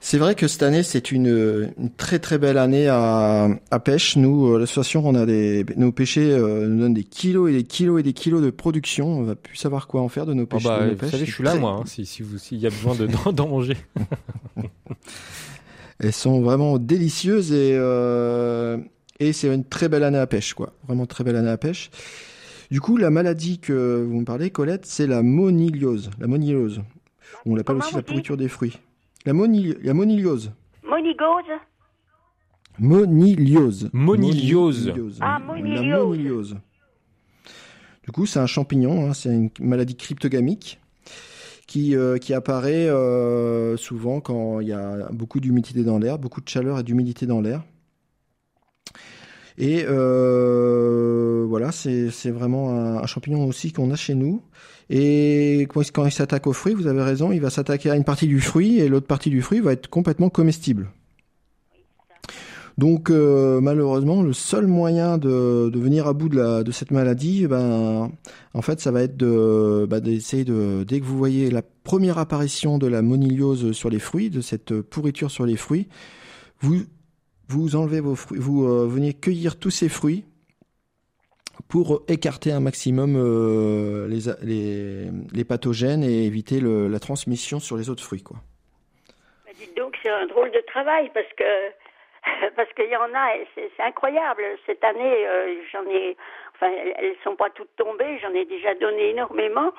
Speaker 2: C'est vrai que cette année c'est une, une très très belle année à, à pêche. Nous, euh, l'association, on a des nos pêchers euh, nous donnent des kilos et des kilos et des kilos de production. On va plus savoir quoi en faire de nos
Speaker 1: Ah
Speaker 2: pêches.
Speaker 1: bah,
Speaker 2: de nos
Speaker 1: vous
Speaker 2: pêches.
Speaker 1: savez, je suis là moi, hein, si, si vous s'il y a besoin de d'en- manger.
Speaker 2: Elles sont vraiment délicieuses et et, et c'est une très belle année à pêche, quoi. Vraiment très belle année à pêche. Du coup, la maladie que vous me parlez, Colette, c'est la moniliose. La moniliose. On l'appelle aussi la pourriture des fruits. La, moni- la moniliose.
Speaker 8: Monigose
Speaker 2: Moniliose.
Speaker 1: Moniliose.
Speaker 8: Ah,
Speaker 2: La
Speaker 8: moniliose.
Speaker 2: moniliose. Du coup, c'est un champignon, hein, c'est une maladie cryptogamique qui, euh, qui apparaît euh, souvent quand il y a beaucoup d'humidité dans l'air, beaucoup de chaleur et d'humidité dans l'air. Et euh, voilà, c'est c'est vraiment un, un champignon aussi qu'on a chez nous. Et quand il- s'attaque au fruit, vous avez raison, il va s'attaquer à une partie du fruit et l'autre partie du fruit va être complètement comestible. Donc euh, malheureusement, le seul moyen de, venir à bout de, cette maladie, ben, en fait, ça va être de bah, d'essayer de dès que vous voyez la première apparition de la moniliose sur les fruits, de cette pourriture sur les fruits, vous vous enlevez vos fruits, vous euh, venez cueillir tous ces fruits pour écarter un maximum euh, les, les, pathogènes et éviter la transmission sur les autres fruits, quoi.
Speaker 8: Bah, Dites donc, c'est un drôle de travail parce que parce qu'il y en a, c'est incroyable. Cette année, euh, j'en ai, enfin, elles sont pas toutes tombées. J'en ai déjà donné énormément.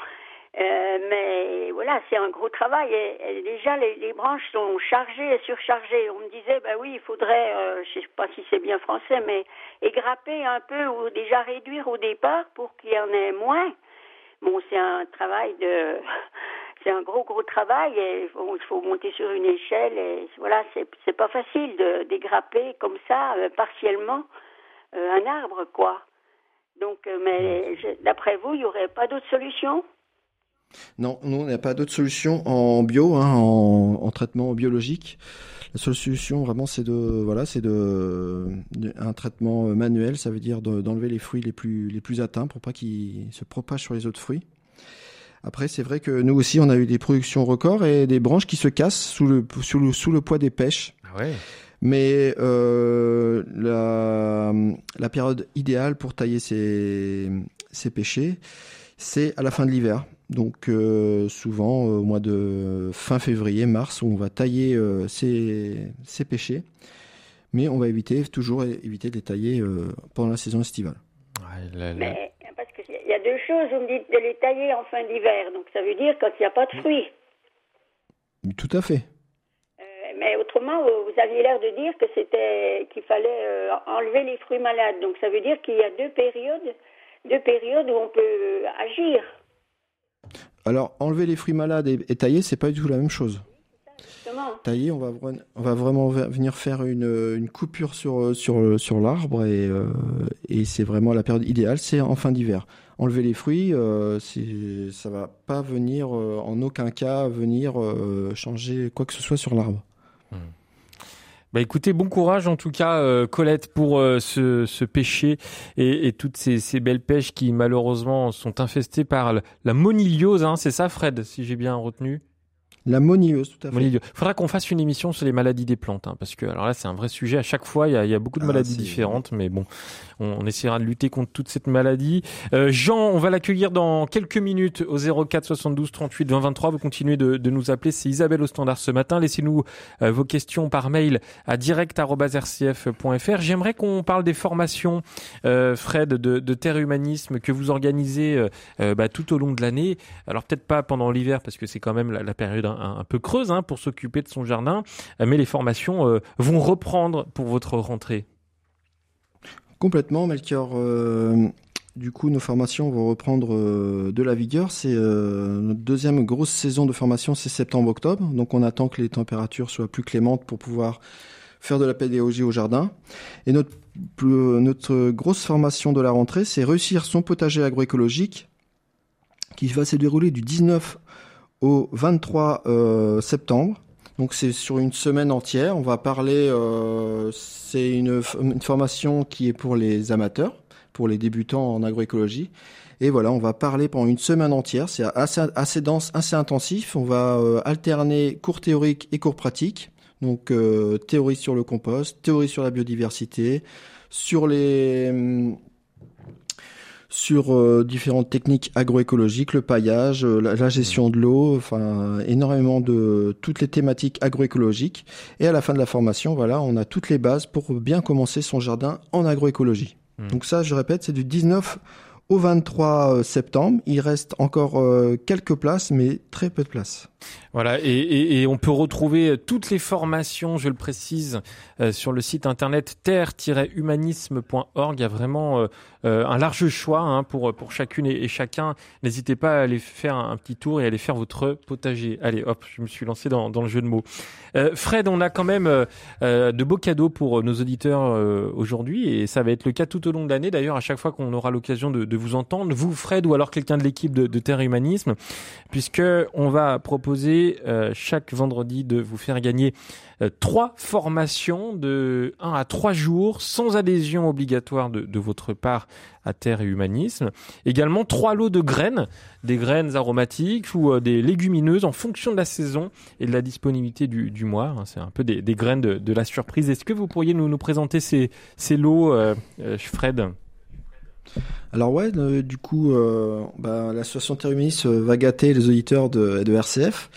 Speaker 8: Euh, mais voilà, c'est un gros travail. Et, et déjà, les, les branches sont chargées et surchargées. On me disait, bah oui, il faudrait, euh, je sais pas si c'est bien français, mais égrapper un peu ou déjà réduire au départ pour qu'il y en ait moins. Bon, c'est un travail de, c'est un gros gros travail et il faut monter sur une échelle et voilà, c'est c'est pas facile de dégrapper comme ça euh, partiellement euh, un arbre quoi. Donc, euh, mais je- d'après vous, il y aurait pas d'autre solution?
Speaker 2: Non, nous, on n'a pas d'autre solution en bio, hein, en, en traitement biologique. La seule solution, vraiment, c'est de, voilà, c'est de, de- un traitement manuel. Ça veut dire de- d'enlever les fruits les plus, les plus atteints pour pas qu'ils se propagent sur les autres fruits. Après, c'est vrai que nous aussi, on a eu des productions records et des branches qui se cassent sous le, sous le, sous le poids des pêches.
Speaker 1: Ah ouais.
Speaker 2: Mais euh, la, la période idéale pour tailler ces, ces pêchers, c'est à la fin de l'hiver. Donc euh, souvent euh, au mois de fin février, mars, où on va tailler euh, ces, ces pêchers. Mais on va éviter, toujours éviter de les tailler euh, pendant la saison estivale.
Speaker 1: Ouais,
Speaker 8: Mais parce qu'il y a deux choses. Vous me dites de les tailler en fin d'hiver, donc ça veut dire quand il n'y a pas de fruits.
Speaker 2: Tout à fait.
Speaker 8: Euh, mais autrement, vous vous aviez l'air de dire que c'était qu'il fallait euh, enlever les fruits malades. Donc ça veut dire qu'il y a deux périodes, deux périodes où on peut euh, agir.
Speaker 2: Alors enlever les fruits malades et, et tailler, c'est pas du tout la même chose. Tailler, on va, vra- on va vraiment ve- venir faire une, une coupure sur, sur, sur l'arbre et, euh, et c'est vraiment la période idéale, c'est en fin d'hiver. Enlever les fruits, euh, ça va pas venir euh, en aucun cas venir euh, changer quoi que ce soit sur l'arbre.
Speaker 1: Bah écoutez, bon courage en tout cas, euh, Colette, pour euh, ce, ce pêcher et, et toutes ces, ces belles pêches qui malheureusement sont infestées par la moniliose. Hein, c'est ça, Fred, si j'ai bien retenu?
Speaker 2: La monilleuse, tout à fait.
Speaker 1: Moniliose. Faudra qu'on fasse une émission sur les maladies des plantes, hein, parce que alors là c'est un vrai sujet. À chaque fois, il y a, il y a beaucoup de
Speaker 2: Ah,
Speaker 1: maladies différentes, mais bon, on, on essaiera de lutter contre toute cette maladie. Euh, Jean, on va l'accueillir dans quelques minutes au 04 72 38 20 23. Vous continuez de, de nous appeler. C'est Isabelle au standard ce matin. Laissez-nous euh, vos questions par mail à direct@rcf.fr. J'aimerais qu'on parle des formations, euh, Fred, de, de terre humanisme que vous organisez euh, euh, bah, tout au long de l'année. Alors peut-être pas pendant l'hiver parce que c'est quand même la, la période un, peu creuse hein, pour s'occuper de son jardin, euh, mais les formations euh, vont reprendre pour votre rentrée.
Speaker 2: Complètement, Melchior. Euh, du coup, nos formations vont reprendre de la vigueur. C'est notre deuxième grosse saison de formation, c'est septembre-octobre. Donc, on attend que les températures soient plus clémentes pour pouvoir faire de la pédagogie au jardin. Et notre, notre grosse formation de la rentrée, c'est réussir son potager agroécologique, qui va se dérouler du 19 au 23 euh, septembre. Donc c'est sur une semaine entière. On va parler. euh, c'est une, formation qui est pour les amateurs, pour les débutants en agroécologie. Et voilà, on va parler pendant une semaine entière. C'est assez, assez dense, assez intensif. On va euh, alterner cours théoriques et cours pratiques. Donc théorie sur le compost, théorie sur la biodiversité, sur les hum, sur euh, différentes techniques agroécologiques, le paillage, euh, la, la gestion de l'eau, enfin énormément de toutes les thématiques agroécologiques. Et à la fin de la formation, voilà, on a toutes les bases pour bien commencer son jardin en agroécologie.
Speaker 1: Hmm.
Speaker 2: Donc ça, je répète, c'est du 19 au 23 septembre. Il reste encore euh, quelques places, mais très peu de places.
Speaker 1: Voilà, et, et, et on peut retrouver toutes les formations, je le précise, euh, sur le site internet terre-humanisme.org. Il y a vraiment euh, euh, un large choix hein, pour pour chacune et, chacun. N'hésitez pas à aller faire un, petit tour et aller faire votre potager. Allez, hop, je me suis lancé dans, dans le jeu de mots. Euh, Fred, on a quand même euh, euh, de beaux cadeaux pour nos auditeurs euh, aujourd'hui et ça va être le cas tout au long de l'année. D'ailleurs, à chaque fois qu'on aura l'occasion de, de vous entendre, vous, Fred, ou alors quelqu'un de l'équipe de, de Terre Humanisme, puisque on va proposer euh, chaque vendredi de vous faire gagner euh, trois formations de 1 à 3 jours sans adhésion obligatoire de, votre part à Terre et Humanisme. Également trois lots de graines, des graines aromatiques ou euh, des légumineuses en fonction de la saison et de la disponibilité du, mois. hein. C'est un peu des, graines de, la surprise. Est-ce que vous pourriez nous, présenter ces, lots, euh, euh, Fred?
Speaker 2: Alors ouais, euh, du coup, euh, bah, l'association euh, va gâter les auditeurs de, RCF,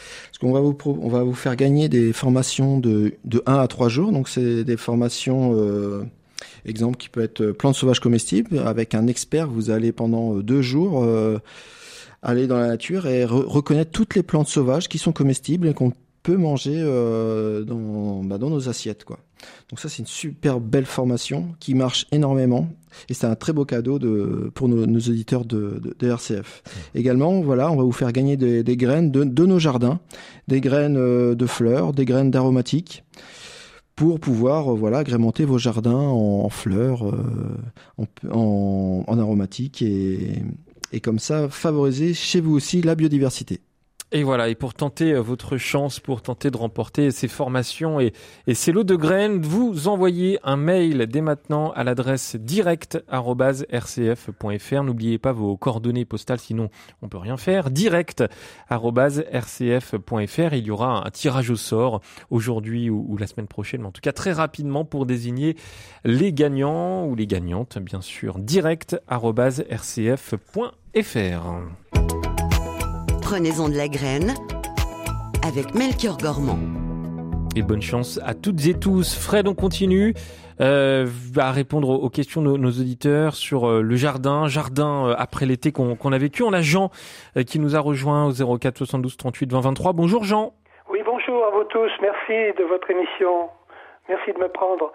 Speaker 2: On va vous faire gagner des formations de de 1 à 3 jours. Donc c'est des formations euh, exemple qui peut être plantes sauvages comestibles avec un expert. Vous allez pendant deux jours euh, aller dans la nature et reconnaître toutes les plantes sauvages qui sont comestibles et qu'on peut manger euh, dans, bah, dans nos assiettes quoi. Donc ça c'est une super belle formation qui marche énormément et c'est un très beau cadeau de, pour nos, nos auditeurs de, de, de, RCF. Également, voilà, on va vous faire gagner des, des graines de, de, nos jardins, des graines euh, de fleurs, des graines d'aromatiques pour pouvoir euh, voilà agrémenter vos jardins en, en fleurs, euh, en, en, en aromatiques et, et comme ça favoriser chez vous aussi la biodiversité.
Speaker 1: Et voilà, et pour tenter euh, votre chance, pour tenter de remporter ces formations et, ces lots de graines, vous envoyez un mail dès maintenant à l'adresse direct.rcf.fr. N'oubliez pas vos coordonnées postales, sinon on peut rien faire. Direct.rcf.fr. Il y aura un tirage au sort aujourd'hui ou, ou la semaine prochaine, mais en tout cas très rapidement pour désigner les gagnants ou les gagnantes, bien sûr. Direct.rcf.fr.
Speaker 4: Prenez-en de la graine avec Melchior Gormand.
Speaker 1: Et bonne chance à toutes et tous. Fred, on continue euh, à répondre aux questions de nos auditeurs sur euh, le jardin, jardin euh, après l'été qu'on qu a vécu. On a Jean euh, qui nous a rejoint au 04 72 38 20 23. Bonjour Jean.
Speaker 9: Oui, bonjour à vous tous. Merci de votre émission. Merci de me prendre.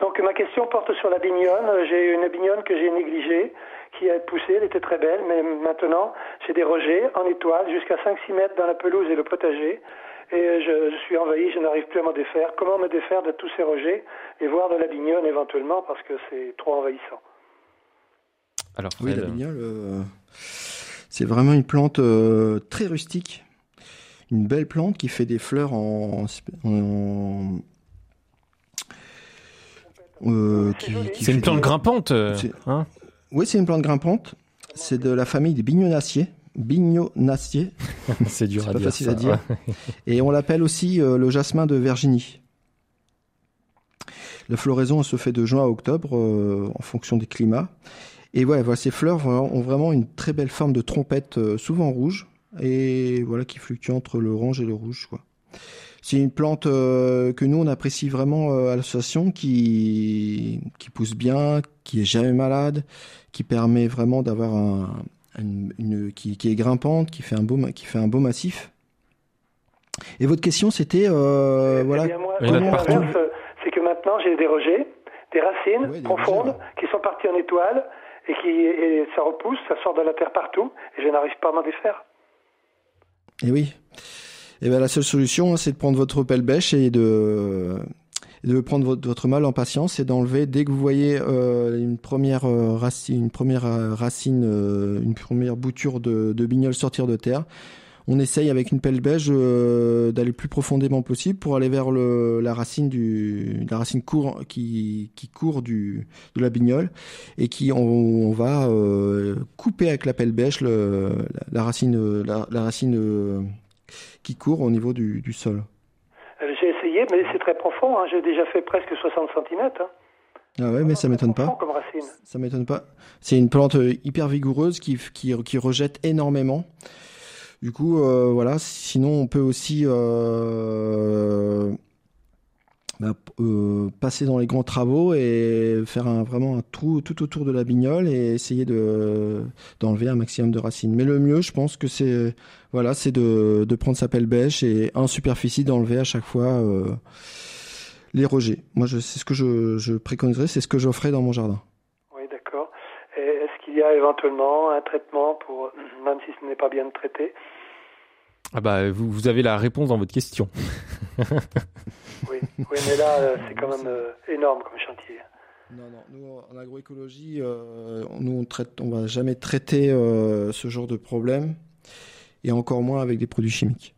Speaker 9: Donc ma question porte sur la bignonne. J'ai une bignonne que j'ai négligée qui a poussé, elle était très belle, mais maintenant j'ai des rejets en étoile jusqu'à 5-6 mètres dans la pelouse et le potager. Et je, je suis envahi, je n'arrive plus à m'en défaire. Comment me défaire de tous ces rejets et voir de la bignonne éventuellement parce que c'est trop envahissant
Speaker 1: Alors,
Speaker 2: oui, la bignole, euh, c'est vraiment une plante euh, très rustique. Une belle plante qui fait des fleurs en, en
Speaker 1: euh, c'est une plante des... grimpante, hein?
Speaker 2: Oui, c'est une plante grimpante. C'est de la famille des bignonacées. Bignonacées.
Speaker 1: c'est dur à
Speaker 2: pas
Speaker 1: dire.
Speaker 2: facile
Speaker 1: ça,
Speaker 2: à dire.
Speaker 1: Ouais.
Speaker 2: Et on l'appelle aussi euh, le jasmin de Virginie. La floraison se fait de juin à octobre euh, en fonction des climats. Et voilà, voilà, ces fleurs ont vraiment une très belle forme de trompette, euh, souvent rouge, et voilà qui fluctue entre l'orange et le rouge. Quoi. C'est une plante euh, que nous on apprécie vraiment euh, à l'association, qui qui pousse bien, qui est jamais malade, qui permet vraiment d'avoir un, une, une qui, qui, est grimpante, qui fait un beau qui fait un beau massif. Et votre question c'était euh,
Speaker 9: eh
Speaker 2: voilà.
Speaker 9: Bien moi, c'est que maintenant j'ai des rejets, des racines ouais, des profondes rejets, ouais. qui sont parties en étoile et qui et ça repousse, ça sort de la terre partout et je n'arrive pas à m'en défaire.
Speaker 2: Et oui. Et ben la seule solution, c'est de prendre votre pelle bêche et de, de prendre votre, votre mal en patience et d'enlever dès que vous voyez euh, une première euh, racine, une première racine, euh, une première bouture de, de bignol sortir de terre. On essaye avec une pelle beige euh, d'aller le plus profondément possible pour aller vers le, la racine du la racine court qui, qui court du de la bignole et qui on, on va euh, couper avec la pelle bêche le, la, la, racine la, la racine qui court au niveau du, du sol.
Speaker 9: J'ai essayé, mais c'est très profond. Hein. J'ai déjà fait presque 60 cm. Hein.
Speaker 2: Ah ouais, mais ça m'étonne pas.
Speaker 9: Comme.
Speaker 2: Ça m'étonne pas. C'est une plante hyper vigoureuse qui, qui, qui rejette énormément. Du coup, euh, voilà. Sinon, on peut aussi euh, bah, euh, passer dans les grands travaux et faire un, vraiment un trou tout autour de la bignole et essayer de d'enlever un maximum de racines. Mais le mieux, je pense que c'est voilà, c'est de, de prendre sa pelle bêche et en superficie d'enlever à chaque fois euh, les rejets. Moi, je, c'est ce que je, je préconiserais, c'est ce que j'offrais dans mon jardin.
Speaker 9: Oui, d'accord. Est-ce qu'il y a éventuellement un traitement pour, même si ce n'est pas bien traité?
Speaker 1: Ah bah, vous, vous avez la réponse dans votre question.
Speaker 9: oui, mais là, euh, c'est quand même euh, énorme comme chantier.
Speaker 2: Non, non. Nous, en agroécologie, euh, nous, on traite, va jamais traiter ce genre de problème, et encore moins avec des produits chimiques.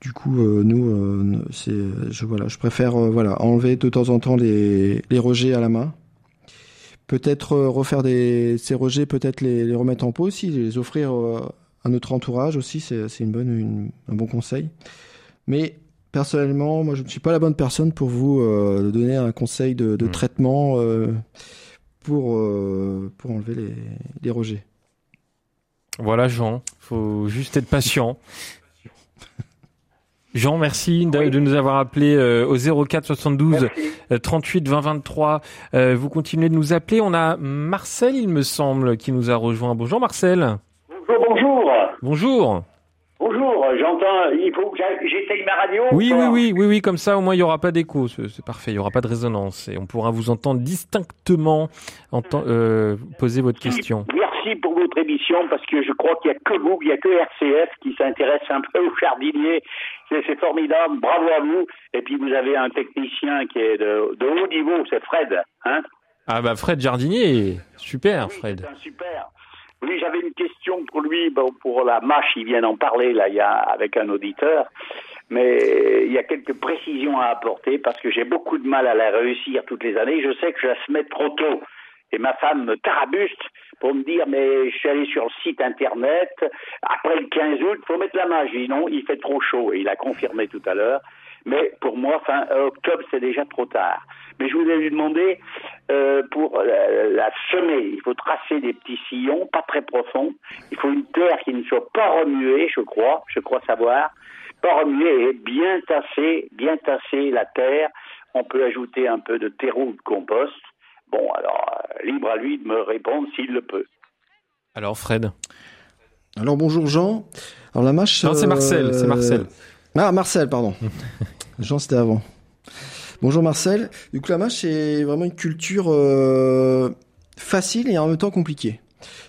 Speaker 2: Du coup, nous, je voilà, je préfère voilà enlever de temps en temps les, les rejets à la main. Peut-être refaire des ces rejets, peut-être les, remettre en pot aussi, les offrir à notre entourage aussi, c'est, une bonne, un bon conseil. Mais personnellement, moi, je ne suis pas la bonne personne pour vous euh, donner un conseil de, de mmh. traitement euh, pour, euh, pour enlever les, les rejets.
Speaker 1: Voilà, Jean. Faut juste être patient. Jean, merci de, de nous avoir appelé euh, au 04 72 euh, 38 20 23. Euh, vous continuez de nous appeler. On a Marcel, il me semble, qui nous a rejoint. Bonjour Marcel.
Speaker 10: Bonjour, bonjour.
Speaker 1: Bonjour.
Speaker 10: J'entends, il faut que j'éteigne ma radio.
Speaker 1: Oui,
Speaker 10: ou
Speaker 1: oui, oui, oui, oui, comme ça, au moins, il n'y aura pas d'écho. C'est parfait, il n'y aura pas de résonance. Et on pourra vous entendre distinctement euh, poser votre question.
Speaker 10: Merci pour votre émission parce que je crois qu'il n'y a que vous, il n'y a que RCF qui s'intéresse un peu aux jardiniers. C'est formidable, bravo à vous. Et puis vous avez un technicien qui est de, de haut niveau, c'est Fred. Hein
Speaker 1: Ah bah Fred Jardinier, super Fred.
Speaker 10: Un super. Oui, j'avais une question pour lui, pour la mâche, il vient d'en parler là, il y a avec un auditeur, mais il y a quelques précisions à apporter parce que j'ai beaucoup de mal à la réussir toutes les années. Je sais que je la se mets trop tôt et ma femme me tarabuste pour me dire mais je suis allé sur le site internet après le 15 août, faut mettre la mâche. Je non, il fait trop chaud et il a confirmé tout à l'heure. Mais pour moi, fin octobre, c'est déjà trop tard. Mais je voulais lui demander, euh, pour la, la semer, il faut tracer des petits sillons, pas très profonds. Il faut une terre qui ne soit pas remuée, je crois, je crois savoir. Pas remuée et bien tasser, bien tasser la terre. On peut ajouter un peu de terreau ou de compost. Bon, alors, euh, libre à lui de me répondre s'il le peut.
Speaker 1: Alors Fred.
Speaker 2: Alors bonjour Jean. Alors la mâche.
Speaker 1: Non, c'est Marcel, c'est Marcel.
Speaker 2: Ah Marcel, pardon. Jean c'était avant. Bonjour Marcel. Du coup la mâche c'est vraiment une culture euh, facile et en même temps compliquée.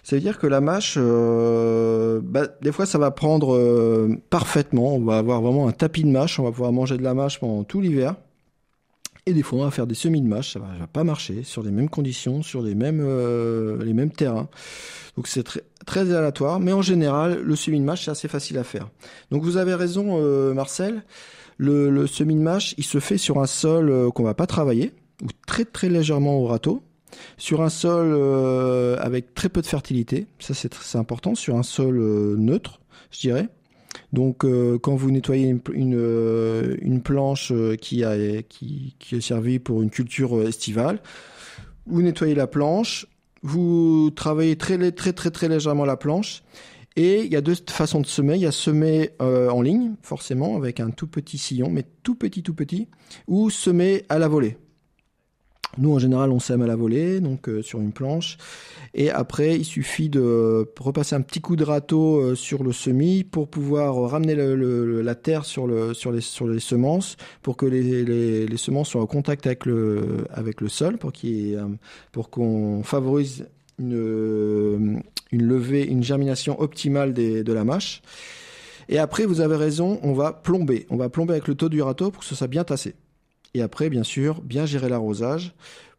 Speaker 2: Ça veut dire que la mâche, euh, bah, des fois ça va prendre euh, parfaitement. On va avoir vraiment un tapis de mâche. On va pouvoir manger de la mâche pendant tout l'hiver. Et des fois on va faire des semis de mâche. Ça va, va pas marcher sur les mêmes conditions, sur les mêmes les mêmes terrains. Donc c'est très, très aléatoire, mais en général, le semis de mâche, c'est assez facile à faire. Donc vous avez raison, Marcel. Le, le semis de mâche, il se fait sur un sol euh, qu'on va pas travailler, ou très très légèrement au râteau, sur un sol euh, avec très peu de fertilité. Ça, c'est important. Sur un sol euh, neutre, je dirais. Donc, quand vous nettoyez une, une, planche qui, a, qui, pour une culture estivale, vous nettoyez la planche, vous travaillez très, très, très, très légèrement la planche. Et il y a deux façons de semer. Il y a semer euh, en ligne, forcément, avec un tout petit sillon, mais tout petit, tout petit, ou semer à la volée. Nous, en général, on sème à la volée, donc euh, sur une planche. Et après, il suffit de repasser un petit coup de râteau euh, sur le semis pour pouvoir ramener la terre sur, le, sur, les, semences, pour que les, semences soient en contact avec le, sol, pour qu'on favorise une, une levée, une germination optimale de la mâche. Et après, vous avez raison, on va plomber. On va plomber avec le taux du râteau pour que ce soit bien tassé. Et après, bien sûr, bien gérer l'arrosage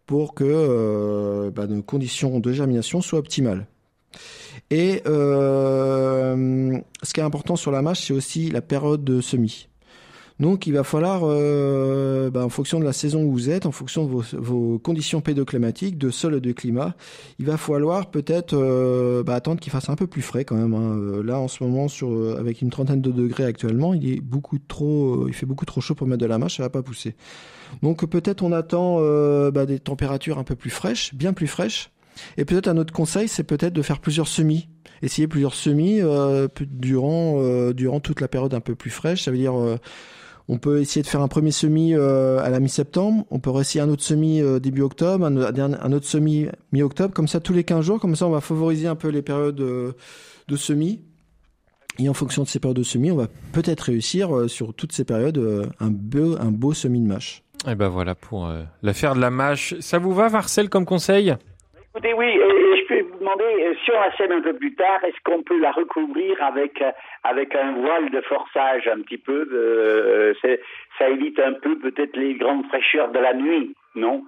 Speaker 2: pour que euh, bah, nos conditions de germination soient optimales. Et euh, ce qui est important sur la mâche, c'est aussi la période de semis. Donc, il va falloir, euh, bah, en fonction de la saison où vous êtes, en fonction de vos, vos conditions pédoclimatiques, de sol et de climat, il va falloir peut-être euh, bah, attendre qu'il fasse un peu plus frais quand même. hein. Euh, Là, en ce moment, euh, avec une trentaine de degrés actuellement, il est beaucoup trop, euh, il fait beaucoup trop chaud pour mettre de la mâche, ça va pas pousser. Donc peut-être on attend bah, des températures un peu plus fraîches, bien plus fraîches. Et peut-être un autre conseil, c'est peut-être de faire plusieurs semis. Essayer plusieurs semis durant durant toute la période un peu plus fraîche. Ça veut dire on peut essayer de faire un premier semis euh, à la mi-septembre, on peut essayer un autre semis euh, début octobre, un, autre semis mi-octobre, comme ça tous les 15 jours, comme ça on va favoriser un peu les périodes euh, de semis. Et en fonction de ces périodes de semis, on va peut-être réussir sur toutes ces périodes un, beau, un semis de mâche.
Speaker 1: Et ben voilà pour l'affaire de la mâche. Ça vous va Marcel comme conseil?
Speaker 10: Écoutez, oui, et, et je peux vous demander, euh, si on la sème un peu plus tard, est-ce qu'on peut la recouvrir avec, euh, avec un voile de forçage un petit peu euh, Ça évite un peu peut-être les grandes fraîcheurs de la nuit, non?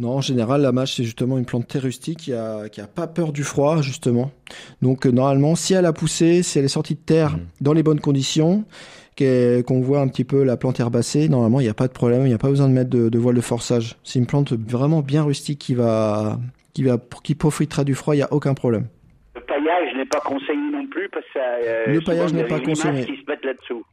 Speaker 2: Non, en général, la mâche, c'est justement une plante très rustique qui a, qui a pas peur du froid, justement. Donc, euh, normalement, si elle a poussé, si elle est sortie de terre dans les bonnes conditions, qu'on voit un petit peu la plante herbacée, normalement, il n'y a pas de problème, il n'y a pas besoin de mettre de, de voile de forçage. C'est une plante vraiment bien rustique qui va, qui va, qui profitera du froid, il n'y a aucun problème.
Speaker 10: Le paillage n'est pas conseillé non plus parce que ça, euh,
Speaker 2: Le paillage n'est pas conseillé.
Speaker 10: qui se mettent là-dessous.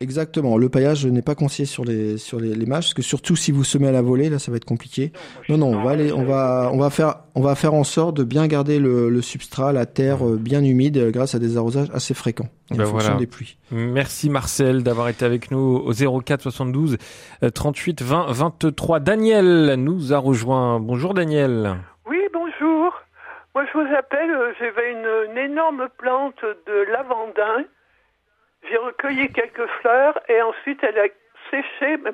Speaker 2: Exactement. Le paillage n'est pas conseillé sur les sur les, les mâches, parce que surtout si vous semez à la volée, là, ça va être compliqué. Non, non, on va aller, on va, on va faire, on va faire en sorte de bien garder le, le substrat, la terre euh, bien humide, euh, grâce à des arrosages assez fréquents en
Speaker 1: Ben
Speaker 2: fonction
Speaker 1: voilà.
Speaker 2: des pluies.
Speaker 1: Merci Marcel d'avoir été avec nous au 04 72 euh, 38 20 23. Daniel nous a rejoint. Bonjour Daniel.
Speaker 11: Oui, bonjour. Moi, je vous appelle. euh, J'avais une, une énorme plante de lavandin. J'ai recueilli quelques fleurs et ensuite elle a séché mais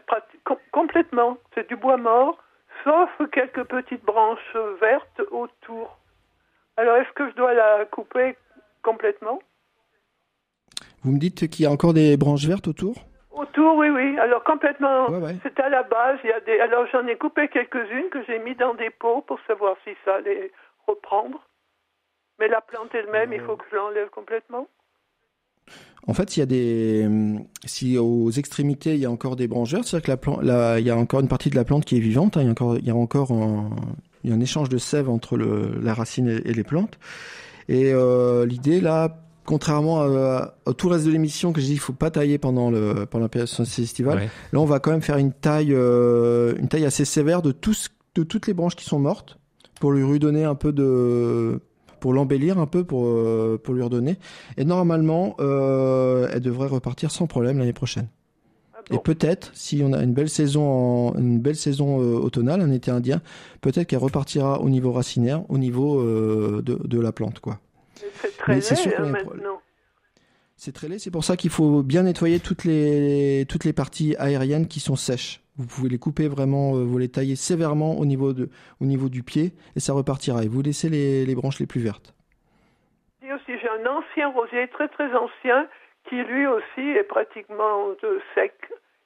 Speaker 11: complètement. C'est du bois mort, sauf quelques petites branches vertes autour. Alors, est-ce que je dois la couper complètement?
Speaker 2: Vous me dites qu'il y a encore des branches vertes autour?
Speaker 11: Autour, oui, oui. Alors complètement.
Speaker 2: Ouais, ouais.
Speaker 11: C'est à la base. Il y a des. Alors j'en ai coupé quelques-unes que j'ai mis dans des pots pour savoir si ça allait reprendre. Mais la plante elle-même, il faut que je l'enlève complètement.
Speaker 2: En fait, il y a des, si aux extrémités il y a encore des branches vertes, c'est-à-dire que la plante, là, il y a encore une partie de la plante qui est vivante. hein, il y a encore, il y a encore un, il y a un échange de sève entre le, la racine et, et les plantes. Et euh, l'idée là, contrairement à, à tout le reste de l'émission que j'ai dit, il faut pas tailler pendant le pendant la période estivale.
Speaker 1: Ouais.
Speaker 2: Là, on va quand même faire une taille, euh, une taille assez sévère de tous, de toutes les branches qui sont mortes pour lui redonner un peu de, pour l'embellir un peu, pour euh, pour lui redonner. Et normalement, euh, elle devrait repartir sans problème l'année prochaine. Et peut-être, si on a une belle saison, en, une belle saison euh, automnale, un été indien, peut-être qu'elle repartira au niveau racinaire, au niveau de, de la plante, quoi. Mais c'est sûr
Speaker 11: hein.
Speaker 2: C'est très laid, c'est pour ça qu'il faut bien nettoyer toutes les, toutes les parties aériennes qui sont sèches. Vous pouvez les couper vraiment, euh, vous les taillez sévèrement au niveau, de, au niveau du pied et ça repartira. Et vous laissez les, branches les plus vertes.
Speaker 11: Aussi, j'ai un ancien rosier très très ancien qui lui aussi est pratiquement sec.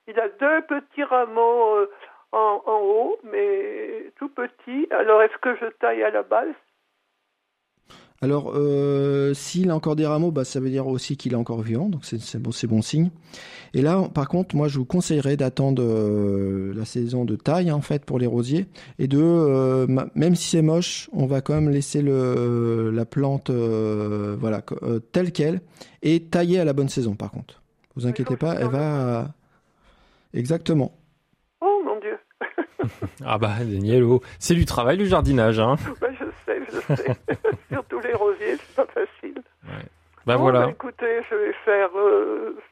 Speaker 11: Il a deux petits rameaux euh, en, en haut, mais tout petits. Alors est-ce que je taille à la base?
Speaker 2: Alors, euh, s'il a encore des rameaux, bah, ça veut dire aussi qu'il est encore vivant, donc c'est c'est bon, c'est bon signe. Et là, par contre, moi, je vous conseillerais d'attendre euh, la saison de taille, en fait, pour les rosiers, et de, euh, même si c'est moche, on va quand même laisser le, la plante, euh, voilà, euh, telle quelle, et tailler à la bonne saison, par contre. Vous inquiétez pas, elle va, exactement.
Speaker 11: Oh mon Dieu
Speaker 1: Ah bah Daniel, oh, c'est du travail le jardinage. Hein.
Speaker 11: Je sais, je sais. Surtout les rosiers, c'est pas facile.
Speaker 1: Bah
Speaker 11: Bon,
Speaker 1: voilà.
Speaker 11: bah, écoutez, je vais faire euh,
Speaker 1: Eh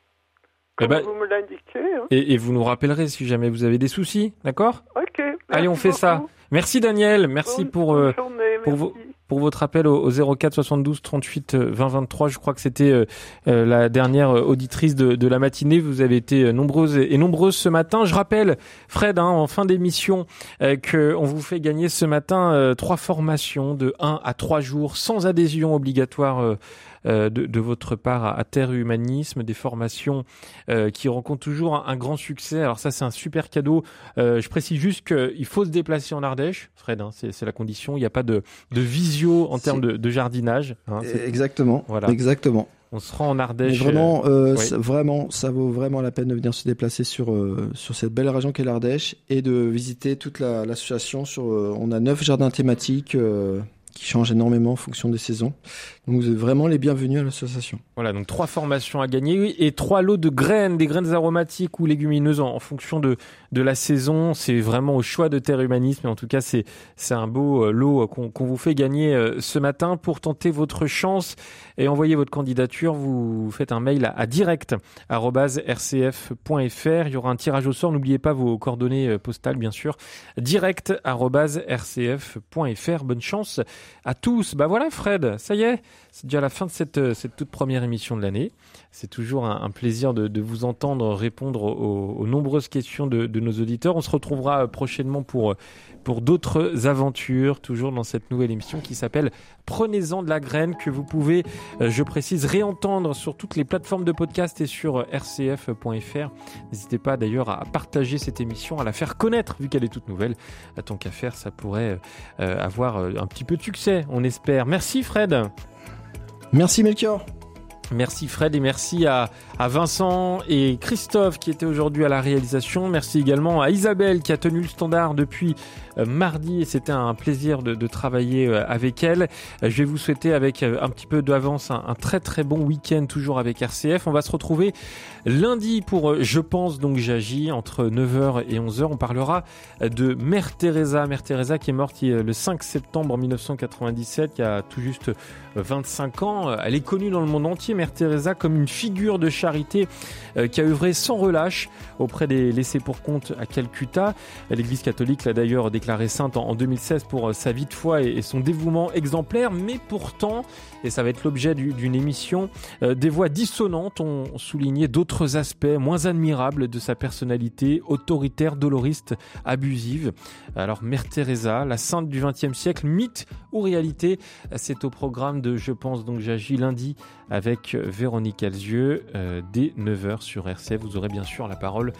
Speaker 11: comme
Speaker 1: ben,
Speaker 11: vous me l'indiquez. hein.
Speaker 1: et, et vous nous rappellerez si jamais vous avez des soucis, d'accord?
Speaker 11: Ok.
Speaker 1: Allez, on fait ça.
Speaker 11: beaucoup.
Speaker 1: Merci Daniel, merci
Speaker 11: Bonne-
Speaker 1: pour
Speaker 11: bonne
Speaker 1: euh,
Speaker 11: journée,
Speaker 1: pour,
Speaker 11: merci.
Speaker 1: vo- pour votre appel au, au 04 72 38 euh, 20 23. Je crois que c'était euh, euh, la dernière euh, auditrice de, la matinée. Vous avez été nombreuses et nombreuses ce matin. Je rappelle, Fred, hein, en fin d'émission, euh, que on vous fait gagner ce matin trois formations de 1 à 3 jours sans adhésion obligatoire. Euh, de, de votre part à, à Terre Humanisme, des formations euh, qui rencontrent toujours un, un grand succès. Alors ça, c'est un super cadeau. Euh, je précise juste qu'il faut se déplacer en Ardèche, Fred, hein, c'est c'est la condition. Il n'y a pas de, de visio en termes de, de jardinage. hein,
Speaker 2: Exactement.
Speaker 1: Voilà.
Speaker 2: Exactement.
Speaker 1: On se rend en
Speaker 2: Mais
Speaker 1: Ardèche.
Speaker 2: vraiment, euh,
Speaker 1: oui.
Speaker 2: ça- vraiment, ça vaut vraiment la peine de venir se déplacer sur euh, sur cette belle région qu'est l'Ardèche et de visiter toute la- l'association. sur, euh, on a neuf jardins thématiques qui changent énormément en fonction des saisons. Donc vous êtes vraiment les bienvenus à l'association.
Speaker 1: Voilà, donc trois formations à gagner oui, et trois lots de graines, des graines aromatiques ou légumineuses en, fonction de, de la saison. C'est vraiment au choix de Terre Humanisme. En tout cas, c'est un beau euh, lot qu'on qu'on vous fait gagner euh, ce matin pour tenter votre chance et envoyer votre candidature. Vous faites un mail à, à direct@rcf.fr. Il y aura un tirage au sort. N'oubliez pas vos coordonnées euh, postales, bien sûr. direct@rcf.fr. Bonne chance à tous. Bah voilà, Fred, ça y est, c'est déjà la fin de cette, euh, cette toute première émission de l'année. C'est toujours un, plaisir de, vous entendre répondre aux, nombreuses questions de, nos auditeurs. On se retrouvera prochainement pour, pour d'autres aventures, toujours dans cette nouvelle émission qui s'appelle Prenez-en de la graine, que vous pouvez, euh, je précise, réentendre sur toutes les plateformes de podcast et sur rcf.fr. N'hésitez pas d'ailleurs à partager cette émission, à la faire connaître, vu qu'elle est toute nouvelle. Tant qu'à faire, ça pourrait euh, avoir euh, un petit peu de succès, on espère. Merci Fred.
Speaker 2: Merci Melchior.
Speaker 1: Merci Fred et merci à, Vincent et Christophe qui étaient aujourd'hui à la réalisation. Merci également à Isabelle qui a tenu le standard depuis mardi et c'était un plaisir de, travailler euh, avec elle. Euh, je vais vous souhaiter avec un petit peu d'avance un, un, très très bon week-end toujours avec RCF. On va se retrouver lundi pour Je pense donc j'agis entre 9h et 11h. On parlera de Mère Teresa. Mère Teresa qui est morte le 5 septembre 1997, qui a tout juste 25 ans. Elle est connue dans le monde entier, Mère Teresa, comme une figure de charité qui a œuvré sans relâche auprès des laissés pour compte à Calcutta. L'Église catholique l'a d'ailleurs déclarée sainte en 2016 pour sa vie de foi et son dévouement exemplaire, mais pourtant, et ça va être l'objet d'une émission, des voix dissonantes ont souligné d'autres aspects moins admirables de sa personnalité, autoritaire, doloriste, abusive. Alors Mère Teresa, la sainte du XXe siècle, mythe ou réalité, c'est au programme de Je pense donc j'agis lundi avec Véronique Alzieux euh, dès 9h sur RCF. Vous aurez bien sûr la parole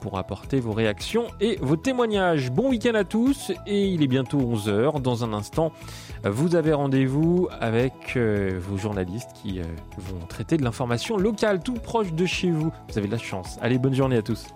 Speaker 1: pour apporter vos réactions et vos témoignages. Bon week-end à tous et il est bientôt 11h. Dans un instant, vous avez rendez-vous avec euh, vos journalistes qui euh, vont traiter de l'information locale tout proche de chez vous. Vous avez de la chance. Allez, bonne journée à tous.